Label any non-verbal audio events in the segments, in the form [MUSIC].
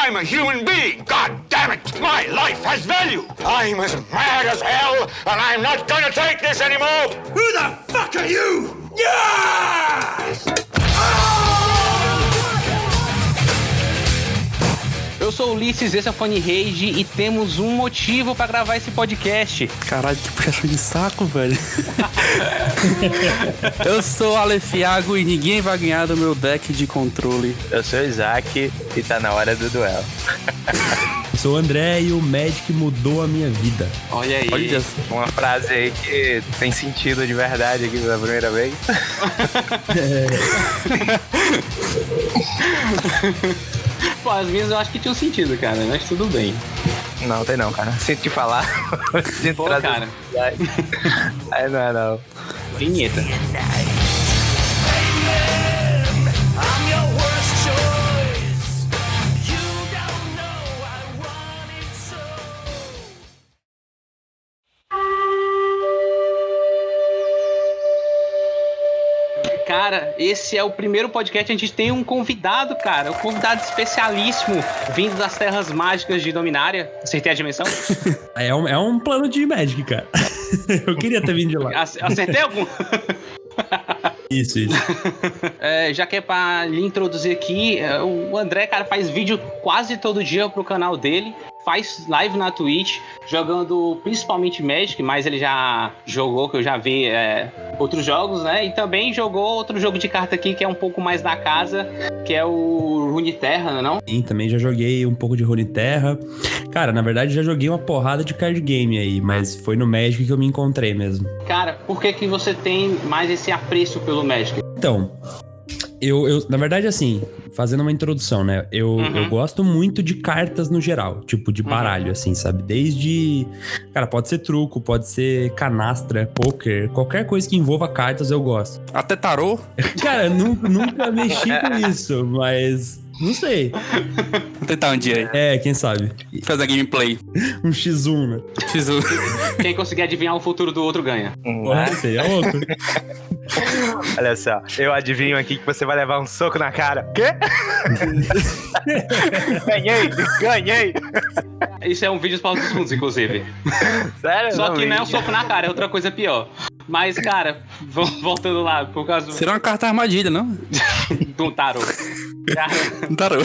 I'm a human being. God damn it. My life has value. I'm as mad as hell, and I'm not gonna take this anymore. Who the fuck are you? Yes! Eu sou o Ulisses, esse é o Funny Rage e temos um motivo pra gravar esse podcast. Caralho, que puxação de saco, velho. [LAUGHS] eu sou o Alefiago e ninguém vai ganhar do meu deck de controle. Eu sou o Isaac e tá na hora do duelo. Sou o André e o Magic mudou a minha vida. Olha aí. Olha Uma frase aí que tem sentido de verdade aqui pela primeira vez. [LAUGHS] [LAUGHS] Pô, as minhas eu acho que tinham sentido, cara, mas tudo bem. Não, tem não, cara. Sinto te falar. [LAUGHS] Sinto Pô, cara. [LAUGHS] Aí não é não. Vinheta. Cara, esse é o primeiro podcast. A gente tem um convidado, cara. Um convidado especialíssimo, vindo das terras mágicas de Dominária. Acertei a dimensão? [LAUGHS] É um, é um plano de Magic, cara. [LAUGHS] Eu queria ter vindo de lá. Ac- Acertei algum? [LAUGHS] Isso, isso. É, já que é pra lhe introduzir aqui, é, o André, cara, faz vídeo quase todo dia pro canal dele. Faz live na Twitch, jogando principalmente Magic, mas ele já jogou, que eu já vi é, outros jogos, né? E também jogou outro jogo de carta aqui, que é um pouco mais da casa, que é o Runeterra, não é não? Sim, também já joguei um pouco de Runeterra. Cara, na verdade já joguei uma porrada de card game aí, mas foi no Magic que eu me encontrei mesmo. Cara, por que, que você tem mais esse apreço pelo Magic? Então, eu, eu na verdade, assim, fazendo uma introdução, né? Eu, Uhum. eu gosto muito de cartas no geral, tipo de baralho, assim, sabe? Desde. Cara, pode ser truco, pode ser canastra, poker, qualquer coisa que envolva cartas eu gosto. Até tarô? [LAUGHS] Cara, eu nu- nunca mexi com [LAUGHS] isso, mas. Não sei. Vou tentar um dia aí. É, quem sabe? Fazer gameplay. Um X1, né? Fiz o... [LAUGHS] Quem conseguir adivinhar o futuro do outro ganha. Porra, sei, é louco. [LAUGHS] Olha só, eu adivinho aqui que você vai levar um soco na cara. Quê? [LAUGHS] ganhei, ganhei. Isso é um vídeo para os fundos, inclusive. Sério? Só que não é um soco na cara, é outra coisa pior. Mas, cara, voltando lá, por causa Será uma carta armadilha, não? do [LAUGHS] tarô. Um tarô.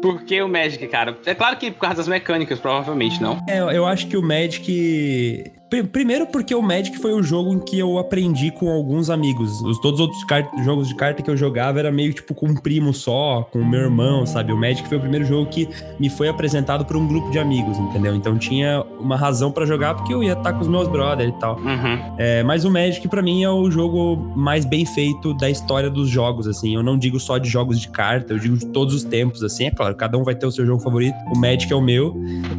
por que o Magic, cara? É claro que por causa das mecânicas, provavelmente, não. É, eu acho que o Magic. Pri- Primeiro porque o Magic foi o jogo em que eu aprendi com alguns amigos. Os, todos os outros jogos de carta que eu jogava era meio tipo com um primo só, com o meu irmão, sabe? O Magic foi o primeiro jogo que me foi apresentado por um grupo de amigos, entendeu? Então tinha uma razão pra jogar porque eu ia estar com os meus brothers e tal. Uhum. É, mas o Magic, pra mim, é o jogo mais bem feito da história dos jogos, assim. Eu não digo só de jogos de carta, eu digo de todos os tempos, assim. É claro, cada um vai ter o seu jogo favorito. O Magic é o meu.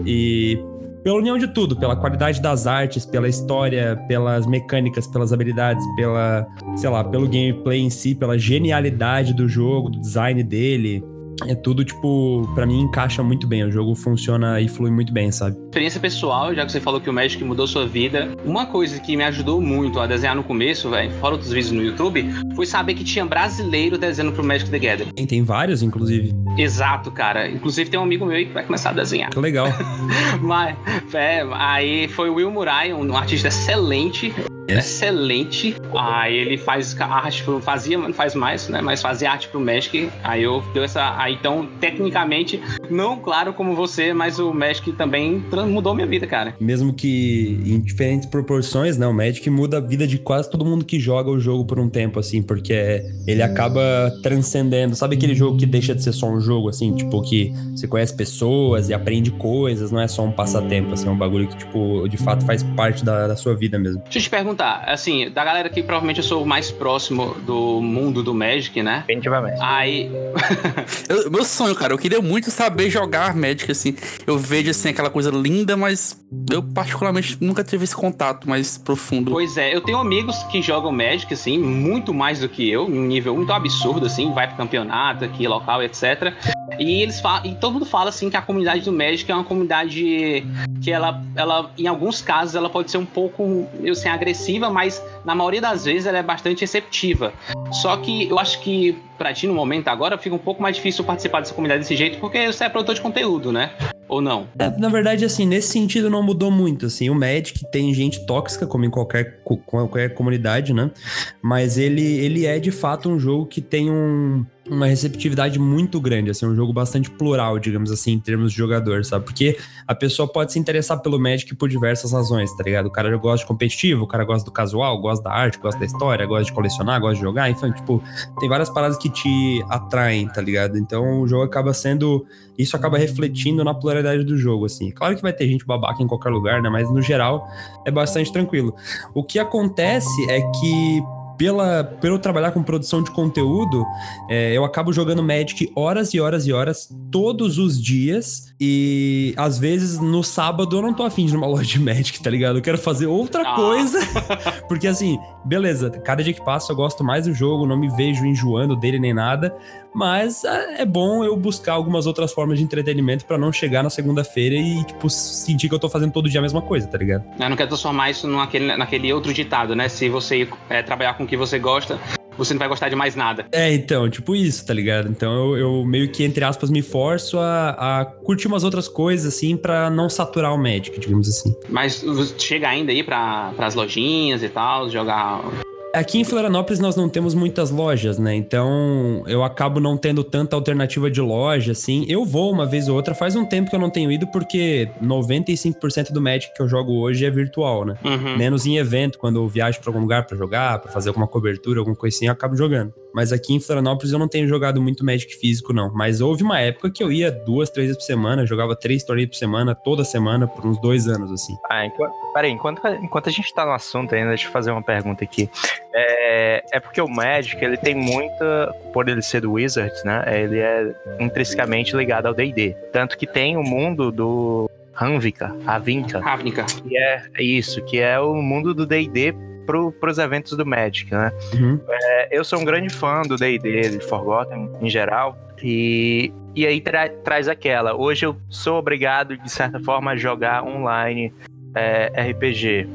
E pela união de tudo, pela qualidade das artes, pela história, pelas mecânicas, pelas habilidades, pela, sei lá, pelo gameplay em si, pela genialidade do jogo, do design dele. É tudo, tipo, pra mim encaixa muito bem. O jogo funciona e flui muito bem, sabe? Experiência pessoal, já que você falou que o Magic mudou sua vida, uma coisa que me ajudou muito a desenhar no começo, velho, fora outros vídeos no YouTube, foi saber que tinha brasileiro desenhando pro Magic the Gathering. Tem, tem vários, inclusive. Exato, cara. Inclusive tem um amigo meu aí que vai começar a desenhar. Que legal. [LAUGHS] Mas, é, aí foi o Will Murai, um artista excelente. Excelente. Aí ele faz arte pro. Fazia, mas não faz mais, né? Mas fazia arte pro Magic. Aí eu deu essa. Aí então, tecnicamente, não claro como você, mas o Magic também mudou minha vida, cara. Mesmo que em diferentes proporções, né? O Magic muda a vida de quase todo mundo que joga o jogo por um tempo, assim, porque ele acaba transcendendo. Sabe aquele jogo que deixa de ser só um jogo, assim? Tipo, que você conhece pessoas e aprende coisas, não é só um passatempo, assim, é um bagulho que, tipo, de fato faz parte da, da sua vida mesmo. Deixa eu te perguntar, assim, da galera que provavelmente eu sou o mais próximo do mundo do Magic, né? Definitivamente. Aí. [LAUGHS] Eu- meu sonho, cara, eu queria muito saber jogar Magic, assim. Eu vejo, assim, aquela coisa linda, mas eu particularmente nunca tive esse contato mais profundo. Pois é, eu tenho amigos que jogam Magic, assim, muito mais do que eu, em um nível muito absurdo, assim, vai pro campeonato aqui, local, etc. E eles falam, e todo mundo fala assim que a comunidade do Magic é uma comunidade que ela, ela em alguns casos ela pode ser um pouco eu sei, agressiva, mas na maioria das vezes ela é bastante receptiva. Só que eu acho que pra ti no momento agora fica um pouco mais difícil participar dessa comunidade desse jeito porque você é produtor de conteúdo, né? Ou não? É, na verdade, assim, nesse sentido não mudou muito, assim. O Magic tem gente tóxica, como em qualquer, qualquer comunidade, né? Mas ele, ele é, de fato, um jogo que tem um uma receptividade muito grande, assim, um jogo bastante plural, digamos assim, em termos de jogador, sabe? Porque a pessoa pode se interessar pelo Magic por diversas razões, tá ligado? O cara gosta de competitivo, o cara gosta do casual, gosta da arte, gosta da história, gosta de colecionar, gosta de jogar, enfim, tipo, tem várias paradas que te atraem, tá ligado? Então o jogo acaba sendo. Isso acaba refletindo na pluralidade do jogo, assim. Claro que vai ter gente babaca em qualquer lugar, né? Mas no geral é bastante tranquilo. O que acontece é que pela, pelo trabalhar com produção de conteúdo, é, eu acabo jogando Magic horas e horas e horas, todos os dias. E às vezes no sábado eu não tô afim de ir numa loja de Magic, tá ligado? Eu quero fazer outra ah. coisa. [LAUGHS] Porque assim, beleza, cada dia que passa eu gosto mais do jogo, não me vejo enjoando dele nem nada. Mas é, é bom eu buscar algumas outras formas de entretenimento para não chegar na segunda-feira e, tipo, sentir que eu tô fazendo todo dia a mesma coisa, tá ligado? Eu não quero transformar isso naquele, naquele outro ditado, né? Se você é, trabalhar com o que você gosta, você não vai gostar de mais nada. É, então, tipo isso, tá ligado? Então eu, eu meio que, entre aspas, me forço a, a curtir umas outras coisas, assim, para não saturar o Magic, digamos assim. Mas chega ainda aí para as lojinhas e tal, jogar Aqui em Florianópolis nós não temos muitas lojas, né? Então eu acabo não tendo tanta alternativa de loja, assim. Eu vou uma vez ou outra, faz um tempo que eu não tenho ido, porque 95% do Magic que eu jogo hoje é virtual, né? Uhum. Menos em evento, quando eu viajo pra algum lugar para jogar, para fazer alguma cobertura, alguma coisa assim, eu acabo jogando. Mas aqui em Florianópolis eu não tenho jogado muito Magic físico, não. Mas houve uma época que eu ia duas, três vezes por semana, jogava três torneios por semana, toda semana, por uns dois anos, assim. Ah, enquanto, peraí, enquanto, enquanto a gente tá no assunto ainda, deixa eu fazer uma pergunta aqui. É, é porque o Magic, ele tem muita. Por ele ser do Wizards, né? Ele é intrinsecamente ligado ao DD. Tanto que tem o mundo do Hanvika, Avinka. Ravnica. Que é isso, que é o mundo do D&D pro, pros eventos do Magic, né? Uhum. É, eu sou um grande fã do D&D, de Forgotten, em geral, e, e aí tra traz aquela. Hoje eu sou obrigado, de certa forma, a jogar online é, RPG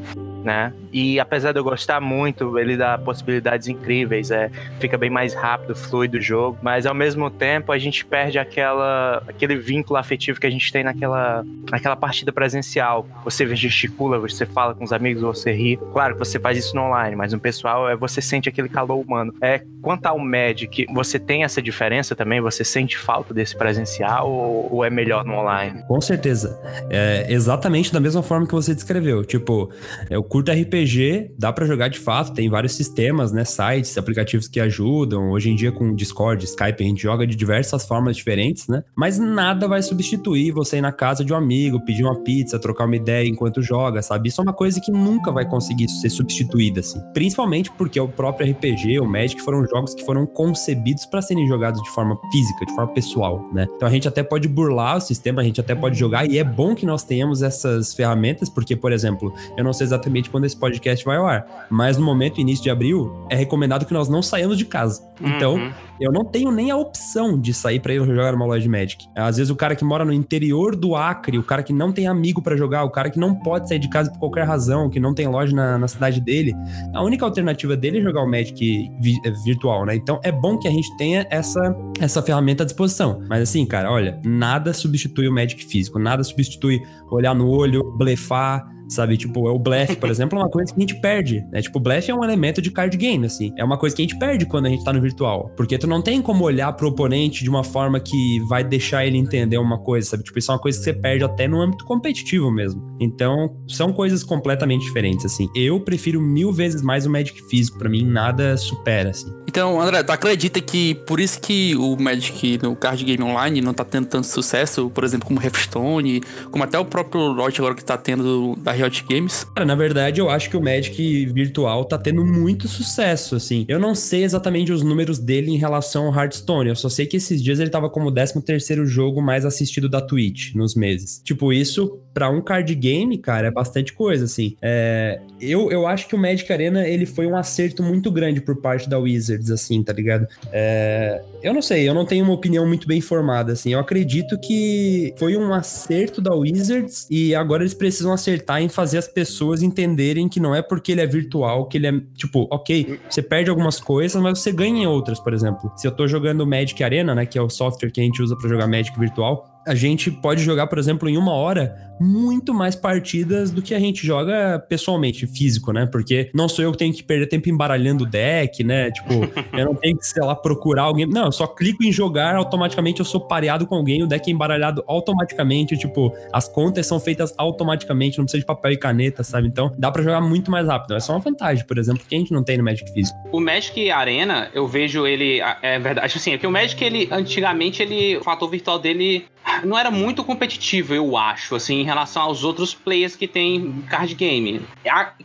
né? E apesar de eu gostar muito, ele dá possibilidades incríveis, é, fica bem mais rápido, fluido o jogo, mas ao mesmo tempo a gente perde aquela, aquele vínculo afetivo que a gente tem naquela, naquela partida presencial. Você gesticula, você fala com os amigos, você ri. Claro que você faz isso no online, mas no pessoal é você sente aquele calor humano. É, quanto ao Magic, você tem essa diferença também? Você sente falta desse presencial ou, ou é melhor no online? Com certeza. É exatamente da mesma forma que você descreveu. Tipo, eu curto RPG, dá para jogar de fato, tem vários sistemas, né, sites, aplicativos que ajudam. Hoje em dia com Discord, Skype, a gente joga de diversas formas diferentes, né? Mas nada vai substituir você ir na casa de um amigo, pedir uma pizza, trocar uma ideia enquanto joga, sabe? Isso é uma coisa que nunca vai conseguir ser substituída assim. Principalmente porque o próprio RPG, o Magic foram jogos que foram concebidos para serem jogados de forma física, de forma pessoal, né? Então a gente até pode burlar o sistema, a gente até pode jogar e é bom que nós tenhamos essas ferramentas, porque por exemplo, eu não sei exatamente exatamente quando esse podcast vai ao ar. Mas no momento, início de abril, é recomendado que nós não saiamos de casa. Então, uhum. Eu não tenho nem a opção de sair para ir jogar uma loja de Magic. Às vezes o cara que mora no interior do Acre, o cara que não tem amigo para jogar, o cara que não pode sair de casa por qualquer razão, que não tem loja na, na cidade dele, a única alternativa dele é jogar o Magic vi, é, virtual, né? Então é bom que a gente tenha essa, essa ferramenta à disposição. Mas assim, cara, olha, nada substitui o Magic físico, nada substitui olhar no olho, blefar, sabe? Tipo, é o blefe, por [LAUGHS] exemplo, é uma coisa que a gente perde, né? Tipo, o blefe é um elemento de card game, assim. É uma coisa que a gente perde quando a gente tá no virtual. Porque tu não tem como olhar pro oponente de uma forma que vai deixar ele entender uma coisa, sabe? Tipo, isso é uma coisa que você perde até no âmbito competitivo mesmo. Então, são coisas completamente diferentes, assim. Eu prefiro mil vezes mais o Magic físico. para mim, nada supera, assim. Então, André, tu acredita que por isso que o Magic no card game online não tá tendo tanto sucesso, por exemplo, como Hearthstone, como até o próprio Lote agora que tá tendo da Riot Games? Cara, na verdade, eu acho que o Magic virtual tá tendo muito sucesso, assim. Eu não sei exatamente os números dele em relação ao Hearthstone. Eu só sei que esses dias ele tava como o 13 terceiro jogo mais assistido da Twitch nos meses. Tipo, isso para um card game, cara, é bastante coisa, assim. É, eu, eu acho que o Magic Arena, ele foi um acerto muito grande por parte da Wizards, assim, tá ligado? É, Eu não sei, eu não tenho uma opinião muito bem formada, assim. Eu acredito que foi um acerto da Wizards e agora eles precisam acertar em fazer as pessoas entenderem que não é porque ele é virtual que ele é, tipo, ok, você perde algumas coisas, mas você ganha em outras, por exemplo. Se eu tô jogando Magic Arena, né, que é o software que a gente usa para jogar Magic virtual, a gente pode jogar, por exemplo, em uma hora, muito mais partidas do que a gente joga pessoalmente, físico, né? Porque não sou eu que tenho que perder tempo embaralhando o deck, né? Tipo, [LAUGHS] eu não tenho que, sei lá, procurar alguém. Não, eu só clico em jogar, automaticamente eu sou pareado com alguém, o deck é embaralhado automaticamente, tipo, as contas são feitas automaticamente, não precisa de papel e caneta, sabe? Então, dá para jogar muito mais rápido. É só uma vantagem, por exemplo, que a gente não tem no Magic físico. O Magic Arena, eu vejo ele, é verdade, assim, é que o Magic, ele, antigamente, ele, o fator virtual dele não era muito competitivo, eu acho, assim, em relação aos outros players que tem card game.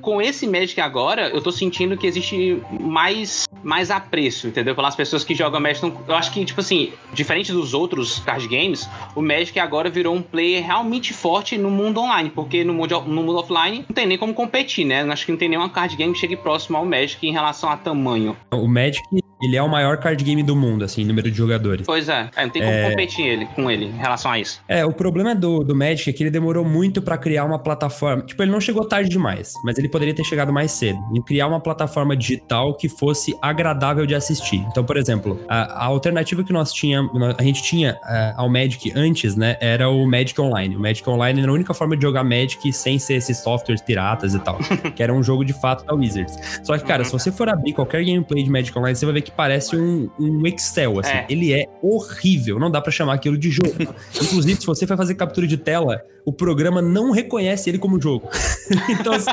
com esse Magic agora, eu tô sentindo que existe mais, mais apreço, entendeu? Pelas pessoas que jogam Magic. Eu acho que, tipo assim, diferente dos outros card games, o Magic agora virou um player realmente forte no mundo online, porque no mundo, no mundo offline não tem nem como competir, né? Acho que não tem nenhuma card game que chegue próximo ao Magic em relação a tamanho. O Magic ele é o maior card game do mundo, assim, em número de jogadores. Pois é, é não tem como é... competir ele, com ele em relação a isso. É, o problema do, do Magic é que ele demorou muito para criar uma plataforma. Tipo, ele não chegou tarde demais, mas ele poderia ter chegado mais cedo. Em criar uma plataforma digital que fosse agradável de assistir. Então, por exemplo, a, a alternativa que nós tínhamos, a gente tinha uh, ao Magic antes, né, era o Magic Online. O Magic Online era a única forma de jogar Magic sem ser esses softwares piratas e tal, [LAUGHS] que era um jogo de fato da Wizards. Só que, cara, uhum. se você for abrir qualquer gameplay de Magic Online, você vai ver que parece um, um Excel, assim. É. Ele é horrível, não dá para chamar aquilo de jogo. [LAUGHS] Inclusive, se você vai fazer captura de tela, o programa não reconhece ele como jogo. [LAUGHS] então, assim.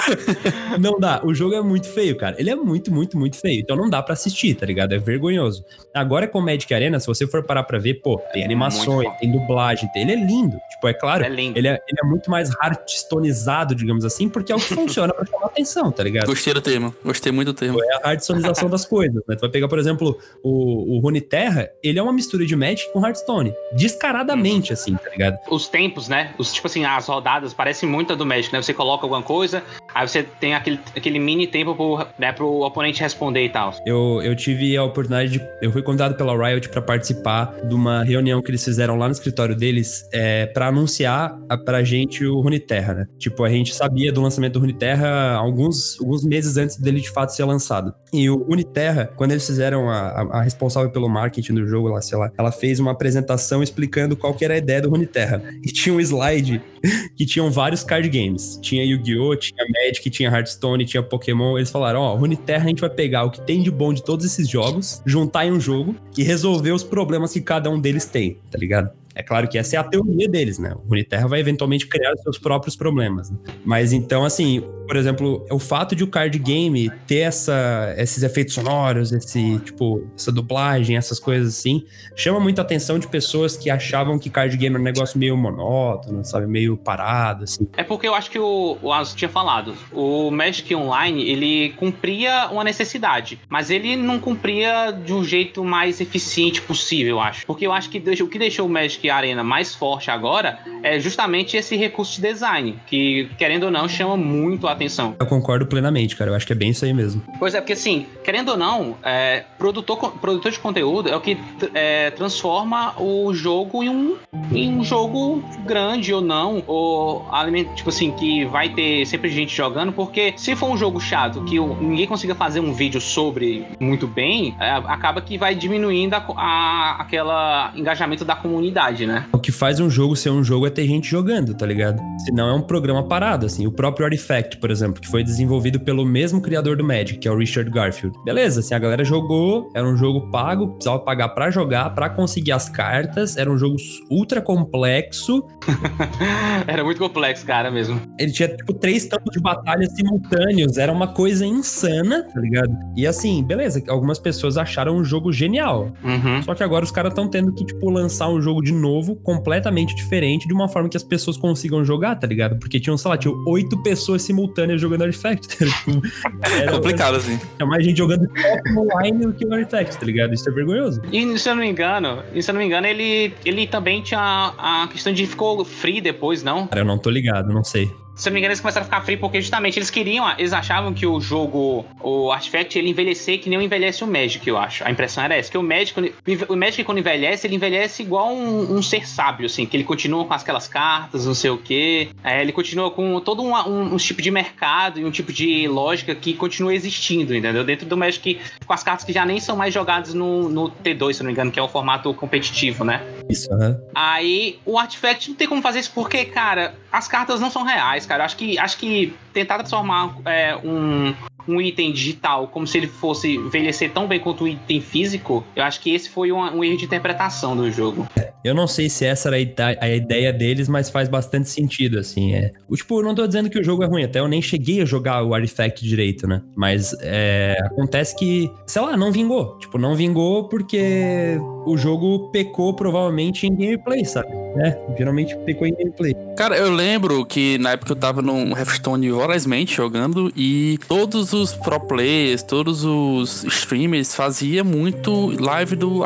[LAUGHS] não dá. O jogo é muito feio, cara. Ele é muito, muito, muito feio. Então não dá para assistir, tá ligado? É vergonhoso. Agora com Magic Arena, se você for parar pra ver, pô, tem animações, tem dublagem, tem... ele é lindo. Tipo, é claro, é lindo. Ele, é, ele é muito mais hearthstoneizado, digamos assim, porque é o que [LAUGHS] funciona pra chamar atenção, tá ligado? Gostei do tema. Gostei muito do tema. É a hearthstonização das coisas, né? Tu vai pegar, por exemplo, o, o Rune Terra, ele é uma mistura de Magic com Hearthstone. Descaradamente, assim, tá ligado? Os tempos, né? Os, tipo assim, as rodadas parecem muito a do Magic, né? Você coloca alguma coisa, aí você tem aquele, aquele mini tempo pro, né, pro oponente responder e tal. Eu, eu tive a oportunidade de. Eu fui convidado pela Riot para participar de uma reunião que eles fizeram lá no escritório deles é, para anunciar a, pra gente o Runeterra, né? Tipo, a gente sabia do lançamento do Runeterra alguns, alguns meses antes dele de fato ser lançado. E o Uniterra, quando eles fizeram a, a, a responsável pelo marketing do jogo lá, sei lá, ela fez uma apresentação explicando qual que era a ideia do Runeterra. E tinha um slide [LAUGHS] que tinham vários card games. Tinha Yu-Gi-Oh!, tinha Magic, tinha Hearthstone, tinha Pokémon. Eles falaram: ó, oh, Runeterra a gente vai pegar o que tem de bom de todos esses jogos, juntar em um jogo e resolver os problemas que cada um deles tem, tá ligado? É claro que essa é a teoria deles, né? O Runeterra vai eventualmente criar seus próprios problemas. Né? Mas então, assim, por exemplo, o fato de o card game ter essa, esses efeitos sonoros, esse, tipo, essa dublagem, essas coisas assim, chama muita atenção de pessoas que achavam que card game era um negócio meio monótono, sabe? Meio parado, assim. É porque eu acho que o, o Asus tinha falado, o Magic Online, ele cumpria uma necessidade, mas ele não cumpria de um jeito mais eficiente possível, eu acho. Porque eu acho que o que deixou o Magic Arena mais forte agora é justamente esse recurso de design, que, querendo ou não, chama muito a atenção. Eu concordo plenamente, cara. Eu acho que é bem isso aí mesmo. Pois é, porque assim, querendo ou não, é, produtor, produtor de conteúdo é o que é, transforma o jogo em um, em um jogo grande ou não, ou tipo assim, que vai ter sempre gente jogando, porque se for um jogo chato que ninguém consiga fazer um vídeo sobre muito bem, é, acaba que vai diminuindo a, a, aquela engajamento da comunidade, né? O que faz um jogo ser um jogo é ter gente jogando, tá ligado? Senão é um programa parado, assim. O próprio Artifact, por exemplo, que foi desenvolvido pelo mesmo criador do Magic, que é o Richard Garfield. Beleza, assim, a galera jogou, era um jogo pago, precisava pagar para jogar, para conseguir as cartas, era um jogo ultra complexo. [LAUGHS] era muito complexo, cara, mesmo. Ele tinha, tipo, três campos de batalha simultâneos, era uma coisa insana, tá ligado? E assim, beleza, algumas pessoas acharam um jogo genial. Uhum. Só que agora os caras estão tendo que, tipo, lançar um jogo de novo, completamente diferente, de uma forma que as pessoas consigam jogar, tá ligado? Porque tinham, sei lá, tinham oito pessoas simultâneas jogando Artifact. [LAUGHS] Tá era complicado, assim. É mais gente jogando online do que o Artifact, tá ligado? Isso é vergonhoso. E se eu não me engano, se eu não me engano, ele, ele também tinha a questão de ficou free depois, não? Cara, eu não tô ligado, não sei. Se não me engano, eles começaram a ficar frio porque justamente eles queriam, eles achavam que o jogo, o Artifact, ele envelhecer que nem envelhece o Magic, eu acho. A impressão era essa, que o Magic, o Magic quando envelhece, ele envelhece igual um, um ser sábio, assim, que ele continua com aquelas cartas, não sei o quê. É, ele continua com todo um, um, um, tipo de mercado e um tipo de lógica que continua existindo, entendeu? Dentro do Magic, com as cartas que já nem são mais jogadas no, no T2, se não me engano, que é o formato competitivo, né? Isso, né? Aí o Artifact não tem como fazer isso porque, cara, as cartas não são reais, cara. Acho que, acho que tentar transformar é, um, um item digital como se ele fosse envelhecer tão bem quanto um item físico, eu acho que esse foi um, um erro de interpretação do jogo. Eu não sei se essa era a ideia deles, mas faz bastante sentido, assim. É. Tipo, eu não tô dizendo que o jogo é ruim, até eu nem cheguei a jogar o Artifact direito, né? Mas é, acontece que, sei lá, não vingou. Tipo, não vingou porque o jogo pecou provavelmente em gameplay, sabe? É, geralmente pecou em gameplay. Cara, eu lembro que na época eu tava no Hearthstone vorazmente jogando e todos os pro players, todos os streamers faziam muito live do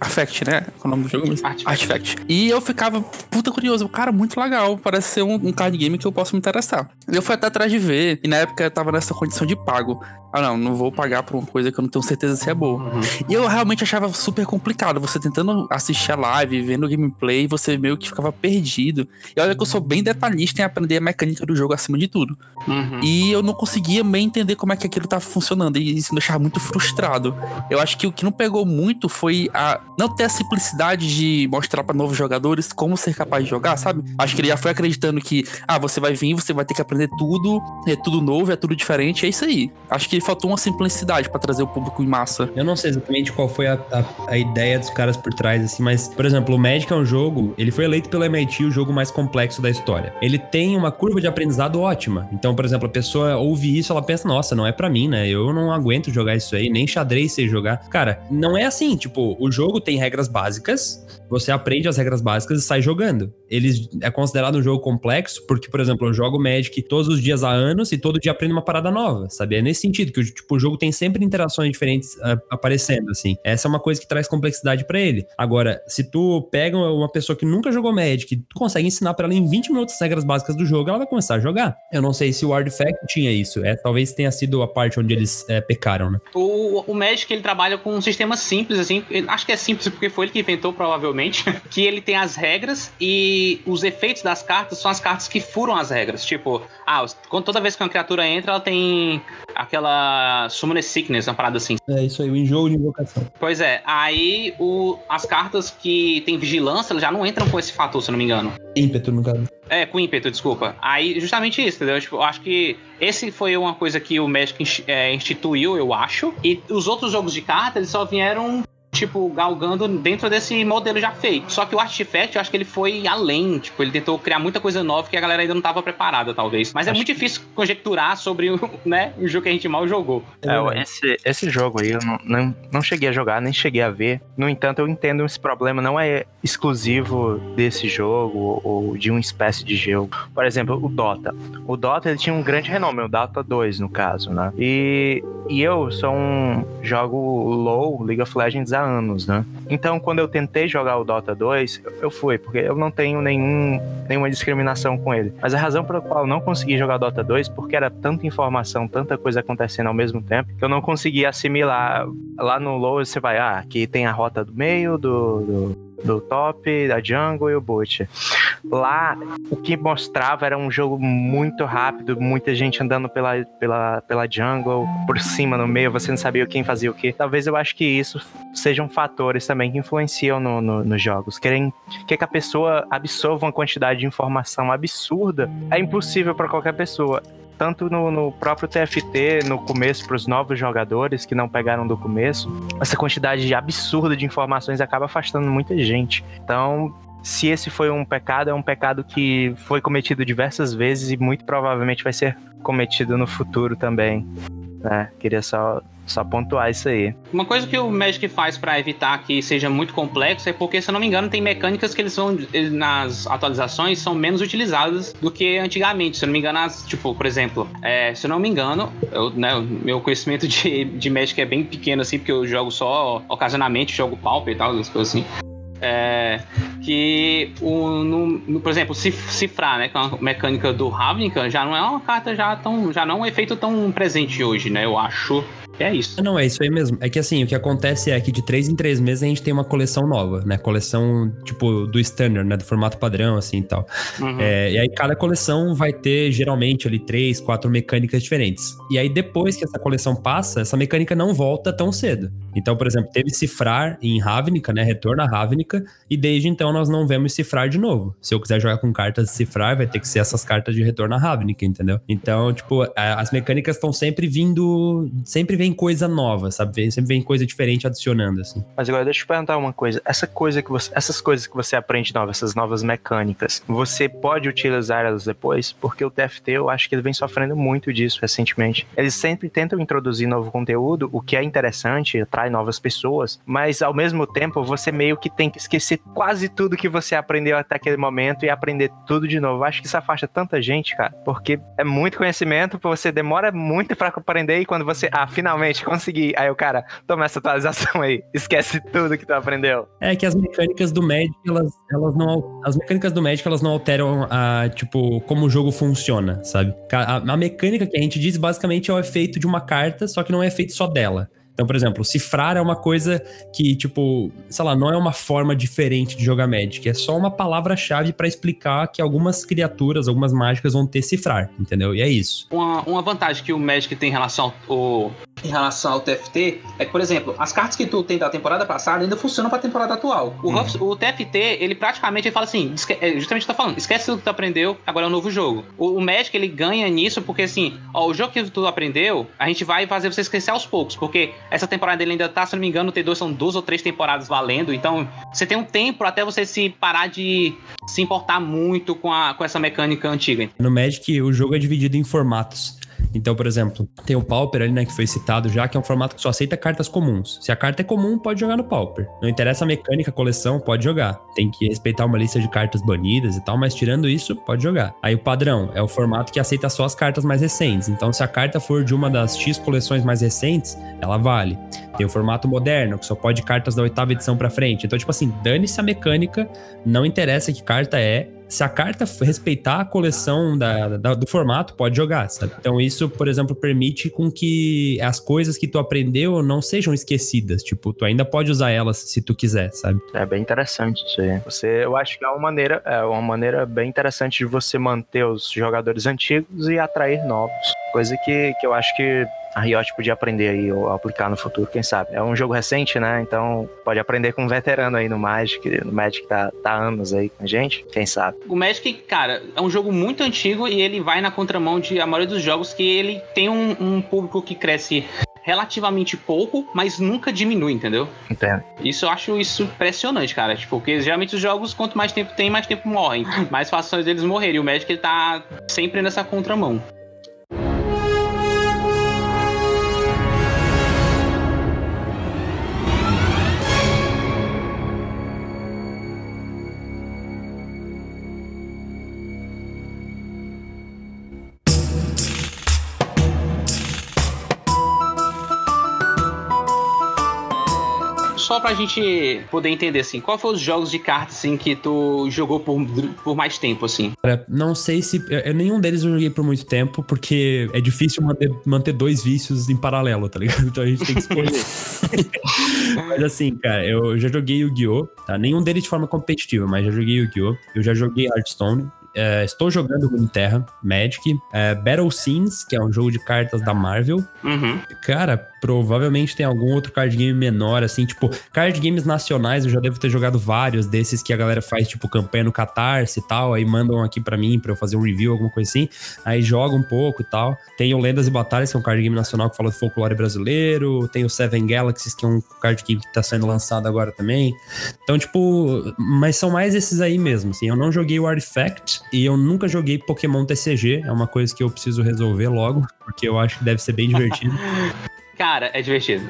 Affect, né? É o nome do jogo mesmo? Artifact. E eu ficava puta curioso. Cara, muito legal. Parece ser um, um card game que eu posso me interessar. Eu fui até atrás de ver e na época eu tava nessa condição de pago. Ah, não, não vou pagar por uma coisa que eu não tenho certeza se é boa. Uhum. E eu realmente achava super complicado. Você tentando assistir a live, vendo o gameplay, você meio que ficava perdido. E olha que eu sou bem detalhista em aprender a mecânica do jogo acima de tudo. Uhum. E eu não conseguia bem entender como é que aquilo tava funcionando. E isso me deixava muito frustrado. Eu acho que o que não pegou muito foi a não ter a simplicidade de mostrar para novos jogadores como ser capaz de jogar, sabe? Acho que ele já foi acreditando que, ah, você vai vir, você vai ter que aprender tudo, é tudo novo, é tudo diferente, é isso aí. Acho que faltou uma simplicidade para trazer o público em massa. Eu não sei exatamente qual foi a, a, a, ideia dos caras por trás, assim, mas, por exemplo, o Magic é um jogo, ele foi eleito pelo MIT o jogo mais complexo da história. Ele tem uma curva de aprendizado ótima. Então, por exemplo, a pessoa ouve isso, ela pensa, nossa, não é para mim, né? Eu não aguento jogar isso aí, nem xadrez sei jogar. Cara, não é assim, tipo, o jogo tem regras básicas, você aprende as regras básicas e sai jogando. Ele é considerado um jogo complexo porque, por exemplo, eu jogo Magic todos os dias há anos e todo dia aprendo uma parada nova, sabe? É nesse sentido que tipo, o jogo tem sempre interações diferentes uh, aparecendo, assim. Essa é uma coisa que traz complexidade para ele. Agora, se tu pega uma pessoa que nunca jogou Magic, tu consegue ensinar para ela em 20 minutos as regras básicas do jogo, ela vai começar a jogar. Eu não sei se o Artifact tinha isso. É, talvez tenha sido a parte onde eles é, pecaram, né? O, o Magic, ele trabalha com um sistema simples, assim. Acho que é simples porque foi ele que inventou, provavelmente [LAUGHS] que ele tem as regras e os efeitos das cartas são as cartas que furam as regras. Tipo, ah, toda vez que uma criatura entra, ela tem aquela Summoner Sickness, uma parada assim. É isso aí, o enjoo de invocação. Pois é, aí o, as cartas que tem vigilância, elas já não entram com esse fator, se eu não me engano. Ímpeto, no caso. É, com ímpeto, desculpa. Aí, justamente isso, entendeu? Tipo, eu acho que esse foi uma coisa que o Magic é, instituiu, eu acho. E os outros jogos de cartas, eles só vieram tipo, galgando dentro desse modelo já feito. Só que o Artifact, eu acho que ele foi além, tipo, ele tentou criar muita coisa nova que a galera ainda não estava preparada, talvez. Mas é acho é muito que... difícil conjecturar sobre o, [LAUGHS] né, o jogo que a gente mal jogou. É, esse, esse jogo aí eu não, não, não cheguei a jogar, nem cheguei a ver. No entanto, eu entendo esse problema não é exclusivo desse jogo ou de uma espécie de jogo. Por exemplo, o Dota. O Dota ele tinha um grande renome, o Dota 2 no caso, né? E, e eu sou um jogo low League of Legends há anos, né? Então, quando eu tentei jogar o Dota 2, eu fui, porque eu não tenho nenhum, nenhuma discriminação com ele. Mas a razão pela qual eu não consegui jogar Dota 2, porque era tanta informação, tanta coisa acontecendo ao mesmo tempo, que eu não conseguia assimilar. Lá no low você vai, ah, aqui tem a rota do meio, do, do do top, da jungle e o boot. Lá, o que mostrava era um jogo muito rápido, muita gente andando pela, pela, pela jungle, por cima, no meio, você não sabia quem fazia o que. Talvez eu acho que isso sejam fatores também que influenciam no, no, nos jogos. Querem que a pessoa absorva uma quantidade de informação absurda é impossível para qualquer pessoa tanto no, no próprio TFT, no começo, para os novos jogadores que não pegaram do começo, essa quantidade absurda de informações acaba afastando muita gente. Então, se esse foi um pecado, é um pecado que foi cometido diversas vezes e muito provavelmente vai ser cometido no futuro também. Né? Queria só só pontuar isso aí. Uma coisa que o Magic faz para evitar que seja muito complexo é porque, se eu não me engano, tem mecânicas que eles são nas atualizações são menos utilizadas do que antigamente. Se eu não me engano, as, tipo, por exemplo, é, se eu não me engano, eu, né, meu conhecimento [LAUGHS] de, de Magic é bem pequeno assim, porque eu jogo só ocasionalmente, jogo Pauper e tal, as coisas assim. É, que, o, no, no, por exemplo, cifrar, né? Com a mecânica do Ravnica já não é uma carta já tão. já não é um efeito tão presente hoje, né? Eu acho. É isso. Não, é isso aí mesmo. É que assim, o que acontece é que de três em três meses a gente tem uma coleção nova, né? Coleção, tipo, do standard, né? Do formato padrão, assim e tal. Uhum. É, e aí cada coleção vai ter, geralmente, ali três, quatro mecânicas diferentes. E aí depois que essa coleção passa, essa mecânica não volta tão cedo. Então, por exemplo, teve cifrar em Ravnica, né? Retorno a Ravnica. E desde então nós não vemos cifrar de novo. Se eu quiser jogar com cartas de cifrar, vai ter que ser essas cartas de retorno a Ravnica, entendeu? Então, tipo, as mecânicas estão sempre vindo. Sempre vem vem coisa nova, sabe? Sempre vem coisa diferente adicionando, assim. Mas agora deixa eu te perguntar uma coisa. Essa coisa que você, essas coisas que você aprende novas, essas novas mecânicas, você pode utilizar elas depois? Porque o TFT, eu acho que ele vem sofrendo muito disso recentemente. Eles sempre tentam introduzir novo conteúdo, o que é interessante, atrai novas pessoas, mas ao mesmo tempo você meio que tem que esquecer quase tudo que você aprendeu até aquele momento e aprender tudo de novo. Acho que isso afasta tanta gente, cara, porque é muito conhecimento, você demora muito para aprender e quando você, ah, finalmente consegui. Aí o cara, toma essa atualização aí, esquece tudo que tu aprendeu. É que as mecânicas do Magic, elas, elas não. As mecânicas do Magic, elas não alteram a, tipo, como o jogo funciona, sabe? A, a mecânica que a gente diz basicamente é o efeito de uma carta, só que não é efeito só dela. Então, por exemplo, cifrar é uma coisa que, tipo, sei lá, não é uma forma diferente de jogar Magic, é só uma palavra-chave para explicar que algumas criaturas, algumas mágicas vão ter cifrar, entendeu? E é isso. Uma, uma vantagem que o Magic tem em relação ao, em relação ao TFT é que, por exemplo, as cartas que tu tem da temporada passada ainda funcionam para a temporada atual. O, uhum. o TFT, ele praticamente ele fala assim, é, justamente tá falando, esquece tudo que tu aprendeu, agora é um novo jogo. O, o Magic, ele ganha nisso porque, assim, ó, o jogo que tu aprendeu, a gente vai fazer você esquecer aos poucos, porque essa temporada ele ainda tá, se não me engano, tem dois, são duas ou três temporadas valendo. Então, você tem um tempo até você se parar de se importar muito com, a, com essa mecânica antiga. No Magic, o jogo é dividido em formatos. Então, por exemplo, tem o Pauper ali, né, que foi citado já, que é um formato que só aceita cartas comuns. Se a carta é comum, pode jogar no Pauper. Não interessa a mecânica, a coleção, pode jogar. Tem que respeitar uma lista de cartas banidas e tal, mas tirando isso, pode jogar. Aí o padrão é o formato que aceita só as cartas mais recentes. Então, se a carta for de uma das X coleções mais recentes, ela vale. Tem o formato moderno, que só pode cartas da oitava edição para frente. Então, tipo assim, dane-se a mecânica, não interessa que carta é, se a carta respeitar a coleção da, da, do formato, pode jogar, sabe? Então isso, por exemplo, permite com que as coisas que tu aprendeu não sejam esquecidas. Tipo, tu ainda pode usar elas se tu quiser, sabe? É bem interessante isso aí. Você, eu acho que é uma maneira, é uma maneira bem interessante de você manter os jogadores antigos e atrair novos. Coisa que, que eu acho que a Riot podia aprender aí ou aplicar no futuro, quem sabe. É um jogo recente, né? Então pode aprender com um veterano aí no Magic. No Magic tá, tá anos aí com a gente, quem sabe. O Magic, cara, é um jogo muito antigo e ele vai na contramão de a maioria dos jogos que ele tem um, um público que cresce relativamente pouco, mas nunca diminui, entendeu? Entendo. Isso eu acho isso impressionante, cara. Tipo, porque geralmente os jogos, quanto mais tempo tem, mais tempo morrem. [LAUGHS] Mais fácil deles morrerem. E o Magic ele tá sempre nessa contramão. Só pra gente poder entender, assim, qual foram os jogos de cartas, assim, que tu jogou por, por mais tempo, assim? Cara, não sei se... Eu, nenhum deles eu joguei por muito tempo, porque é difícil manter, manter dois vícios em paralelo, tá ligado? [LAUGHS] Então a gente tem que [LAUGHS] escolher. mas assim, cara, eu já joguei Yu-Gi-Oh! Tá? Nenhum deles de forma competitiva, mas já joguei Yu-Gi-Oh! Eu já joguei Hearthstone, é, estou jogando Runeterra, Magic, é, Battle Scenes, que é um jogo de cartas da Marvel. Uhum. Cara, provavelmente tem algum outro card game menor, assim, tipo, card games nacionais, eu já devo ter jogado vários desses que a galera faz, tipo, campanha no Catarse e tal, aí mandam aqui para mim para eu fazer um review, alguma coisa assim, aí joga um pouco e tal. Tem o Lendas e Batalhas, que é um card game nacional que fala do folclore brasileiro, tem o Seven Galaxies, que é um card game que tá sendo lançado agora também. Então, tipo, mas são mais esses aí mesmo, assim, eu não joguei o Artifact e eu nunca joguei Pokémon TCG, é uma coisa que eu preciso resolver logo, porque eu acho que deve ser bem divertido. [LAUGHS] Cara, é divertido.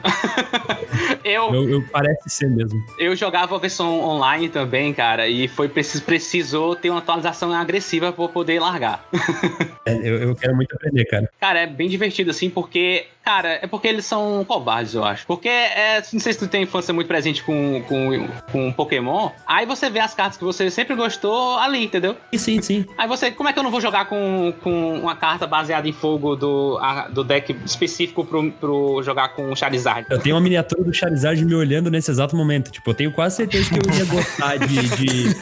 [LAUGHS] eu, eu, eu, Parece ser mesmo. Eu jogava a versão online também, cara, e foi preciso, precisou ter uma atualização agressiva pra poder largar. [LAUGHS] é, eu, eu quero muito aprender, cara. Cara, é bem divertido, assim, porque Cara, é porque eles são covardes, eu acho. Porque, é, não sei se tu tem infância muito presente com, com, com Pokémon, aí você vê as cartas que você sempre gostou ali, entendeu? Sim, sim. Aí você, como é que eu não vou jogar com, com uma carta baseada em fogo do, a, do deck específico pro, pro jogar com o Charizard? Eu tenho uma miniatura do Charizard me olhando nesse exato momento. Tipo, eu tenho quase certeza que eu iria gostar de. de,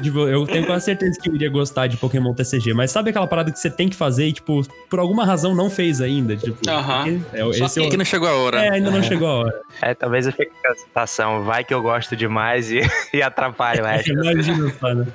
de eu tenho quase certeza que eu iria gostar de Pokémon TCG. Mas sabe aquela parada que você tem que fazer e, tipo, por alguma razão não fez ainda? Tipo, Aham. é, esse é, o- Que não chegou a hora. é, ainda não chegou a hora. É, talvez eu fique com a sensação, vai que eu gosto demais e, [LAUGHS] e atrapalho essa. Imagina só, né?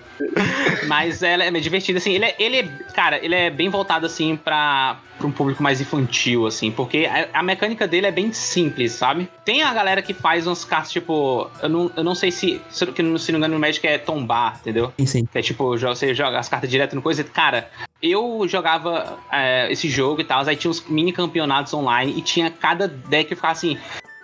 Mas ela é divertida, assim. Ele é, ele é- cara, ele é bem voltado, assim, pra, pra um público mais infantil, assim. Porque a, a mecânica dele é bem simples, sabe? Tem a galera que faz umas cartas, tipo... Eu não, eu não sei se, se, que no- se não me engano, no Magic é tombar, entendeu? Sim, sim. Que é tipo, você joga as cartas direto no coisa. Cara, eu jogava é, esse jogo e tal, aí tinha uns mini campeonatos online e tinha cada deck que ficava assim.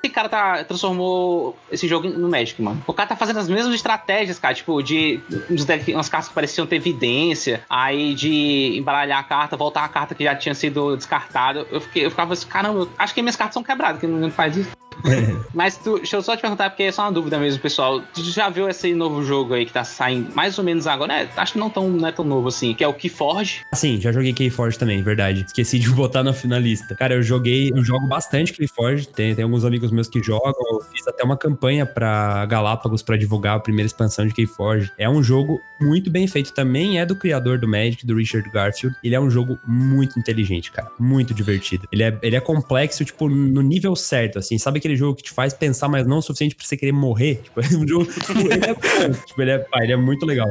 Esse cara tá, transformou esse jogo no Magic, mano. O cara tá fazendo as mesmas estratégias, cara. Tipo, de uns deck, umas cartas que pareciam ter evidência. Aí de embaralhar a carta, voltar a carta que já tinha sido descartada. Eu, fiquei, eu ficava assim, caramba, acho que minhas cartas são quebradas, que não faz isso. [LAUGHS] Mas tu, deixa eu só te perguntar, porque é só uma dúvida mesmo, pessoal. Tu já viu esse novo jogo aí que tá saindo mais ou menos agora? É, acho que não, tão, não é tão novo assim, que é o Keyforge. Sim, já joguei Keyforge também, verdade. Esqueci de [LAUGHS] botar na finalista. Cara, eu joguei, eu jogo bastante Keyforge. Tem, tem alguns amigos meus que jogam. Eu fiz até uma campanha pra Galápagos pra divulgar a primeira expansão de Keyforge. É um jogo muito bem feito. Também é do criador do Magic, do Richard Garfield. Ele é um jogo muito inteligente, cara. Muito divertido. Ele é, ele é complexo, tipo, no nível certo, assim. Sabe aquele jogo que te faz pensar, mas não o suficiente pra você querer morrer? Tipo, [LAUGHS] é um jogo. Tipo, ele é. Tipo, ele é, pá, ele é muito legal.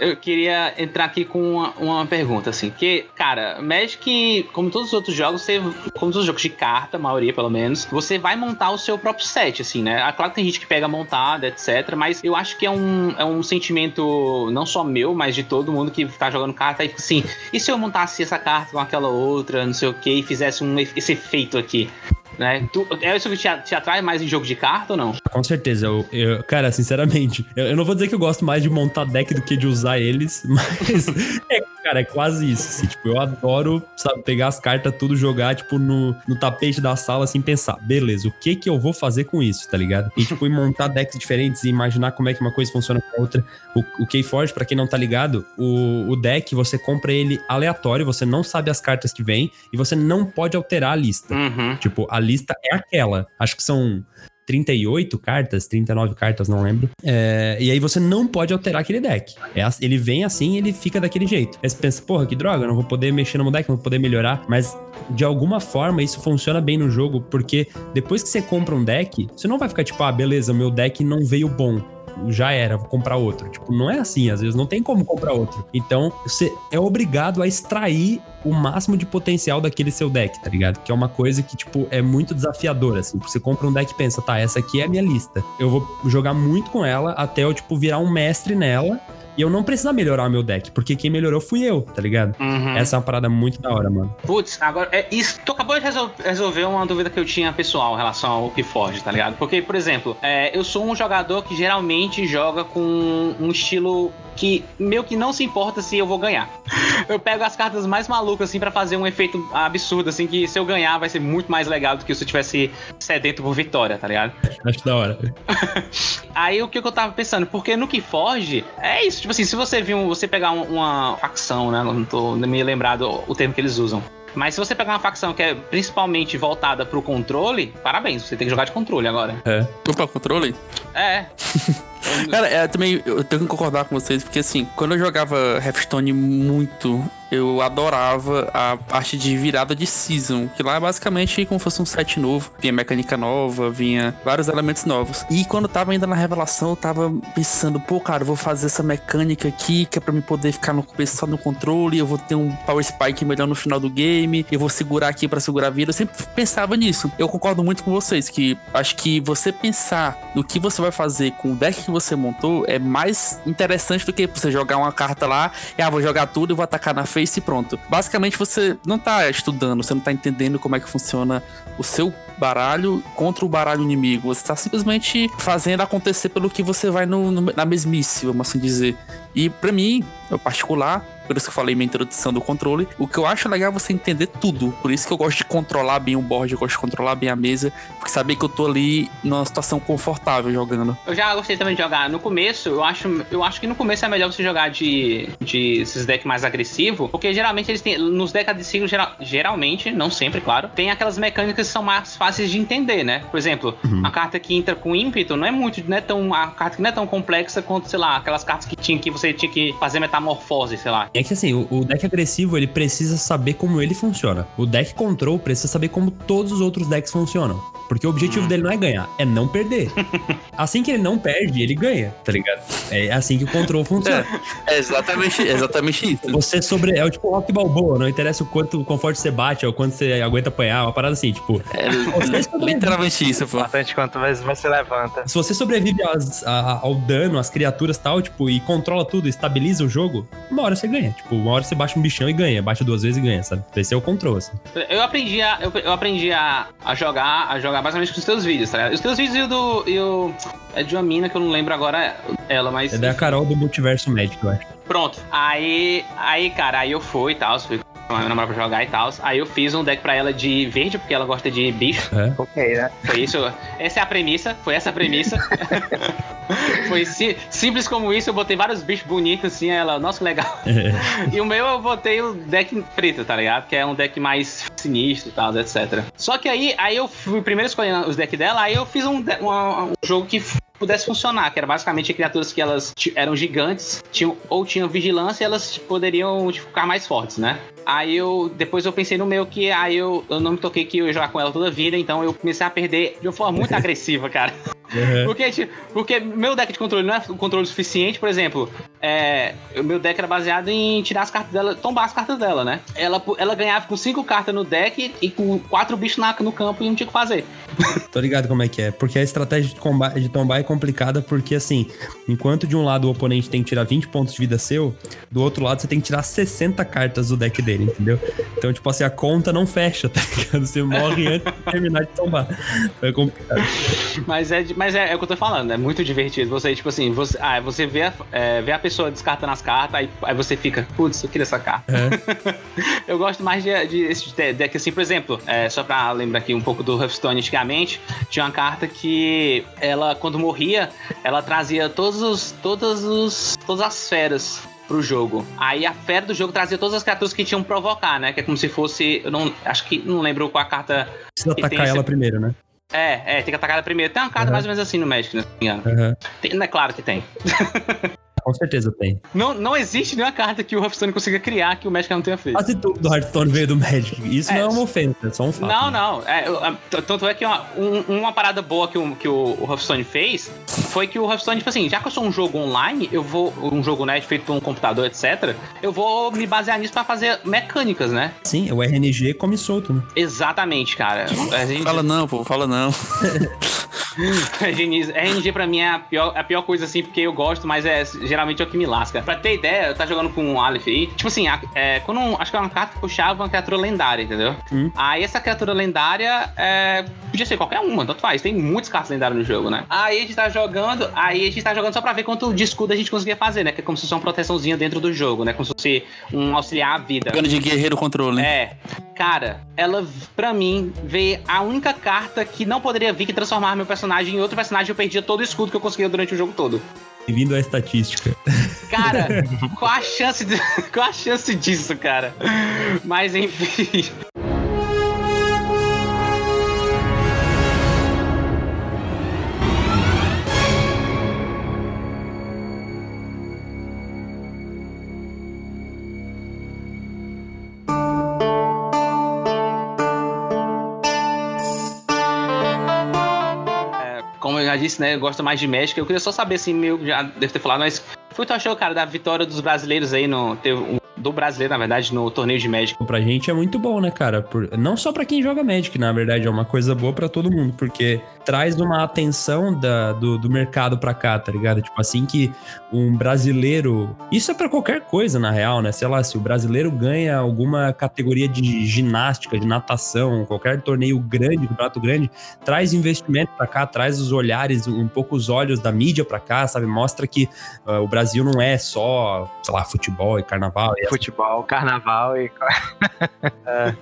Eu queria entrar aqui com uma, uma pergunta, assim. Que, cara, Magic, como todos os outros jogos, você, como todos os jogos de carta, a maioria pelo menos, você vai montar o seu próprio set, assim, né? Ah, Claro que tem gente que pega montada, etc. Mas eu acho que é um, é um sentimento não só meu, mas de todo mundo que tá jogando carta e assim, e se eu montasse essa carta com aquela outra, não sei o que, e fizesse um, esse efeito aqui? Né? Tu, é isso que te, te atrai mais em jogo de carta ou não? Com certeza. Eu, eu- cara, sinceramente, eu, eu não vou dizer que eu gosto mais de montar deck do que de usar eles, [LAUGHS] mas é, cara, é quase isso. assim, tipo, eu adoro, sabe, pegar as cartas, tudo jogar, tipo, no, no tapete da sala, assim, pensar, beleza, o que que eu vou fazer com isso, tá ligado? E, tipo, montar decks diferentes e imaginar como é que uma coisa funciona com a outra. O, o Keyforge, pra quem não tá ligado, o, o deck, você compra ele aleatório, você não sabe as cartas que vem e você não pode alterar a lista. Uhum. Tipo, a lista é aquela. Acho que são 38 cartas, 39 cartas, não lembro. É, e aí você não pode alterar aquele deck. É as- ele vem assim ele fica daquele jeito. Aí você pensa, porra, que droga, não vou poder mexer no meu deck, não vou poder melhorar. Mas de alguma forma isso funciona bem no jogo, porque depois que você compra um deck, você não vai ficar tipo, ah, beleza, meu deck não veio bom já era, vou comprar outro. Tipo, não é assim, às vezes não tem como comprar outro. Então, você é obrigado a extrair o máximo de potencial daquele seu deck, tá ligado? Que é uma coisa que, tipo, é muito desafiadora, assim. Você compra um deck e pensa, tá, essa aqui é a minha lista. Eu vou jogar muito com ela até eu, tipo, virar um mestre nela. E eu não precisar melhorar meu deck, porque quem melhorou fui eu, tá ligado? Uhum. Essa é uma parada muito da hora, mano. Putz, agora, é isso. Tu acabou de resol- resolver uma dúvida que eu tinha pessoal em relação ao Keyforge, tá ligado? Porque, por exemplo, é, eu sou um jogador que geralmente joga com um estilo que meio que não se importa se eu vou ganhar. [LAUGHS] Eu pego as cartas mais malucas, assim, pra fazer um efeito absurdo, assim, que se eu ganhar vai ser muito mais legal do que se eu tivesse sedento por vitória, tá ligado? Acho da hora. [LAUGHS] Aí o que que eu tava pensando? Porque no que foge, é isso. Tipo assim, se você viu, você pegar um- uma facção, né? Não tô me lembrado o termo que eles usam. Mas se você pegar uma facção que é principalmente voltada pro controle, parabéns, você tem que jogar de controle agora. É. Opa, controle? É. [LAUGHS] Cara, é, também eu tenho que concordar com vocês, porque assim, quando eu jogava Hearthstone muito, eu adorava a parte de virada de season, que lá é basicamente como se fosse um set novo, vinha mecânica nova, vinha vários elementos novos. E quando eu tava ainda na revelação, eu tava pensando, pô, cara, eu vou fazer essa mecânica aqui, que é pra me poder ficar no começo só no controle, eu vou ter um power spike melhor no final do game, eu vou segurar aqui pra segurar a vida. Eu sempre pensava nisso. Eu concordo muito com vocês, que acho que você pensar no que você vai fazer com o deck que você montou é mais interessante do que você jogar uma carta lá e ah, vou jogar tudo e vou atacar na face e pronto. Basicamente você não tá estudando, você não tá entendendo como é que funciona o seu baralho contra o baralho inimigo. Você tá simplesmente fazendo acontecer pelo que você vai no, no- na mesmice, vamos assim dizer. E pra mim, em particular, Por isso que eu falei minha introdução do controle. O que eu acho legal é você entender tudo. Por isso que eu gosto de controlar bem o board, eu gosto de controlar bem a mesa, porque saber que eu tô ali numa situação confortável jogando. Eu já gostei também de jogar. No começo, eu acho, eu acho que no começo é melhor você jogar de, de esses decks mais agressivos, porque geralmente eles têm. Nos decks agressivos, geral, geralmente, não sempre, claro, tem aquelas mecânicas que são mais fáceis de entender, né? Por exemplo, uhum. a carta que entra com ímpeto não é muito, não é tão. A carta que não é tão complexa quanto, sei lá, aquelas cartas que tinha que você tinha que fazer metamorfose, sei lá. É que assim, o, o deck agressivo ele precisa saber como ele funciona. O deck control precisa saber como todos os outros decks funcionam. Porque o objetivo hum. dele não é ganhar, é não perder. [LAUGHS] assim que ele não perde, ele ganha, tá ligado? É assim que o control funciona. É, é exatamente, exatamente isso. Você sobre. É o tipo rock balboa, não interessa o quanto o forte você bate ou quanto você aguenta apanhar, uma parada assim, tipo. É literalmente isso, pô. Bastante quanto mais você levanta. Se você sobrevive aos, a, ao dano, às criaturas e tal, tipo, e controla tudo, estabiliza o jogo, uma hora você ganha. Tipo, uma hora você baixa um bichão e ganha, bate duas vezes e ganha, sabe? Esse é o controle, assim. Eu aprendi a, eu, eu aprendi a, a jogar, a jogar basicamente com os teus vídeos, tá ligado? Os teus vídeos e o do. E o, é de uma mina que eu não lembro agora ela, mas. É da Carol do Multiverso Médico, eu acho. Pronto. Aí, aí, cara, aí eu fui e tal, fui com minha namorada pra jogar e tal. Aí eu fiz um deck pra ela de verde, porque ela gosta de bicho. É. Ok, né? Foi isso. Essa é a premissa, foi essa a premissa. [LAUGHS] foi si, simples como isso, eu botei vários bichos bonitos assim, ela, nossa, que legal. É. E o meu eu botei o deck preto, tá ligado? Que é um deck mais sinistro e tal, etc. Só que aí, aí eu fui primeiro escolhendo os decks dela, aí eu fiz um, um, um jogo que pudesse funcionar, que era basicamente criaturas que elas eram gigantes, tinham, ou tinham vigilância e elas poderiam tipo, ficar mais fortes, né? Aí eu, depois eu pensei no meu que aí eu, eu não me toquei que eu ia jogar com ela toda a vida, então eu comecei a perder de uma forma muito [LAUGHS] agressiva, cara. Uhum. Porque, tipo, porque meu deck de controle não é controle suficiente, por exemplo, é, o meu deck era baseado em tirar as cartas dela, tombar as cartas dela, né? Ela, ela ganhava com cinco cartas no deck e com quatro bichos na, no campo e não tinha o que fazer. [LAUGHS] Tô ligado como é que é. Porque a estratégia de, combate, de tombar é complicada, porque assim, enquanto de um lado o oponente tem que tirar 20 pontos de vida seu, do outro lado você tem que tirar 60 cartas do deck dele, entendeu? Então, tipo assim, a conta não fecha, tá ligado? Você morre antes de terminar de tombar. Então é complicado. Mas é, mas é, é o que eu tô falando, é muito divertido. Você, tipo assim, você, ah, você vê, a, é, vê a pessoa descartando as cartas, aí, aí você fica, putz, eu queria essa carta. É. [LAUGHS] eu gosto mais de, de esse deck, assim, por exemplo, é, só pra lembrar aqui um pouco do Hearthstone antigamente, tinha uma carta que ela, quando morria, ela trazia todos os, todos os, todas as feras pro jogo. Aí a fera do jogo trazia todas as criaturas que tinham provocar, né? Que é como se fosse. Eu não. Acho que não lembro qual a carta. Precisa atacar ela esse... primeiro, né? É, é, tem que atacar ela primeiro. Tem uma carta uhum. mais ou menos assim no Magic, né? Uhum. Tem, é claro que tem. [LAUGHS] Com certeza tem. Não, não existe nenhuma carta que o Hearthstone consiga criar que o Magic não tenha feito. Quase tudo do Hearthstone veio do Magic. Isso é, não é uma ofensa, é só um fato. Não, né? não. É, tanto é que uma, um, uma parada boa que o, que o, o Hearthstone fez foi que o Hearthstone, tipo assim, já que eu sou um jogo online, eu vou. Um jogo net feito por um computador, etc., eu vou me basear nisso pra fazer mecânicas, né? Sim, o RNG come solto, né? Exatamente, cara. Gente... Fala não, pô, fala não. [LAUGHS] RNG pra mim é a pior, a pior coisa, assim, porque eu gosto, mas é geralmente é o que me lasca. Pra ter ideia, eu tá jogando com um Aleph aí. Tipo assim, é, quando um, acho que é uma carta que puxava uma criatura lendária, entendeu? Hum. Aí essa criatura lendária é, podia ser qualquer uma, tanto faz. Tem muitas cartas lendárias no jogo, né? Aí a gente tá jogando, aí a gente tá jogando só pra ver quanto de escudo a gente conseguia fazer, né? Que é como se fosse uma proteçãozinha dentro do jogo, né? Como se fosse um auxiliar à vida. Jogando de guerreiro controle, né? É. Cara, ela, pra mim, veio a única carta que não poderia vir que transformar meu personagem em outro personagem. Eu perdia todo o escudo que eu conseguia durante o jogo todo. Bem-vindo à estatística. Cara, qual a chance de, [LAUGHS] qual a chance disso, cara? Mas enfim. Disse, né? Gosta mais de México. Eu queria só saber, assim, meu, já deve ter falado, mas foi tu achou, cara, da vitória dos brasileiros aí no. Teve um do brasileiro, na verdade, no torneio de Magic. Pra gente é muito bom, né, cara? Por, não só para quem joga Magic, na verdade, é uma coisa boa para todo mundo, porque traz uma atenção da, do, do mercado pra cá, tá ligado? Tipo, assim que um brasileiro. Isso é para qualquer coisa, na real, né? Sei lá, se o brasileiro ganha alguma categoria de ginástica, de natação, qualquer torneio grande, campeonato grande, traz investimento pra cá, traz os olhares, um pouco os olhos da mídia pra cá, sabe? Mostra que uh, o Brasil não é só, sei lá, futebol e carnaval e futebol, carnaval e. [LAUGHS] É,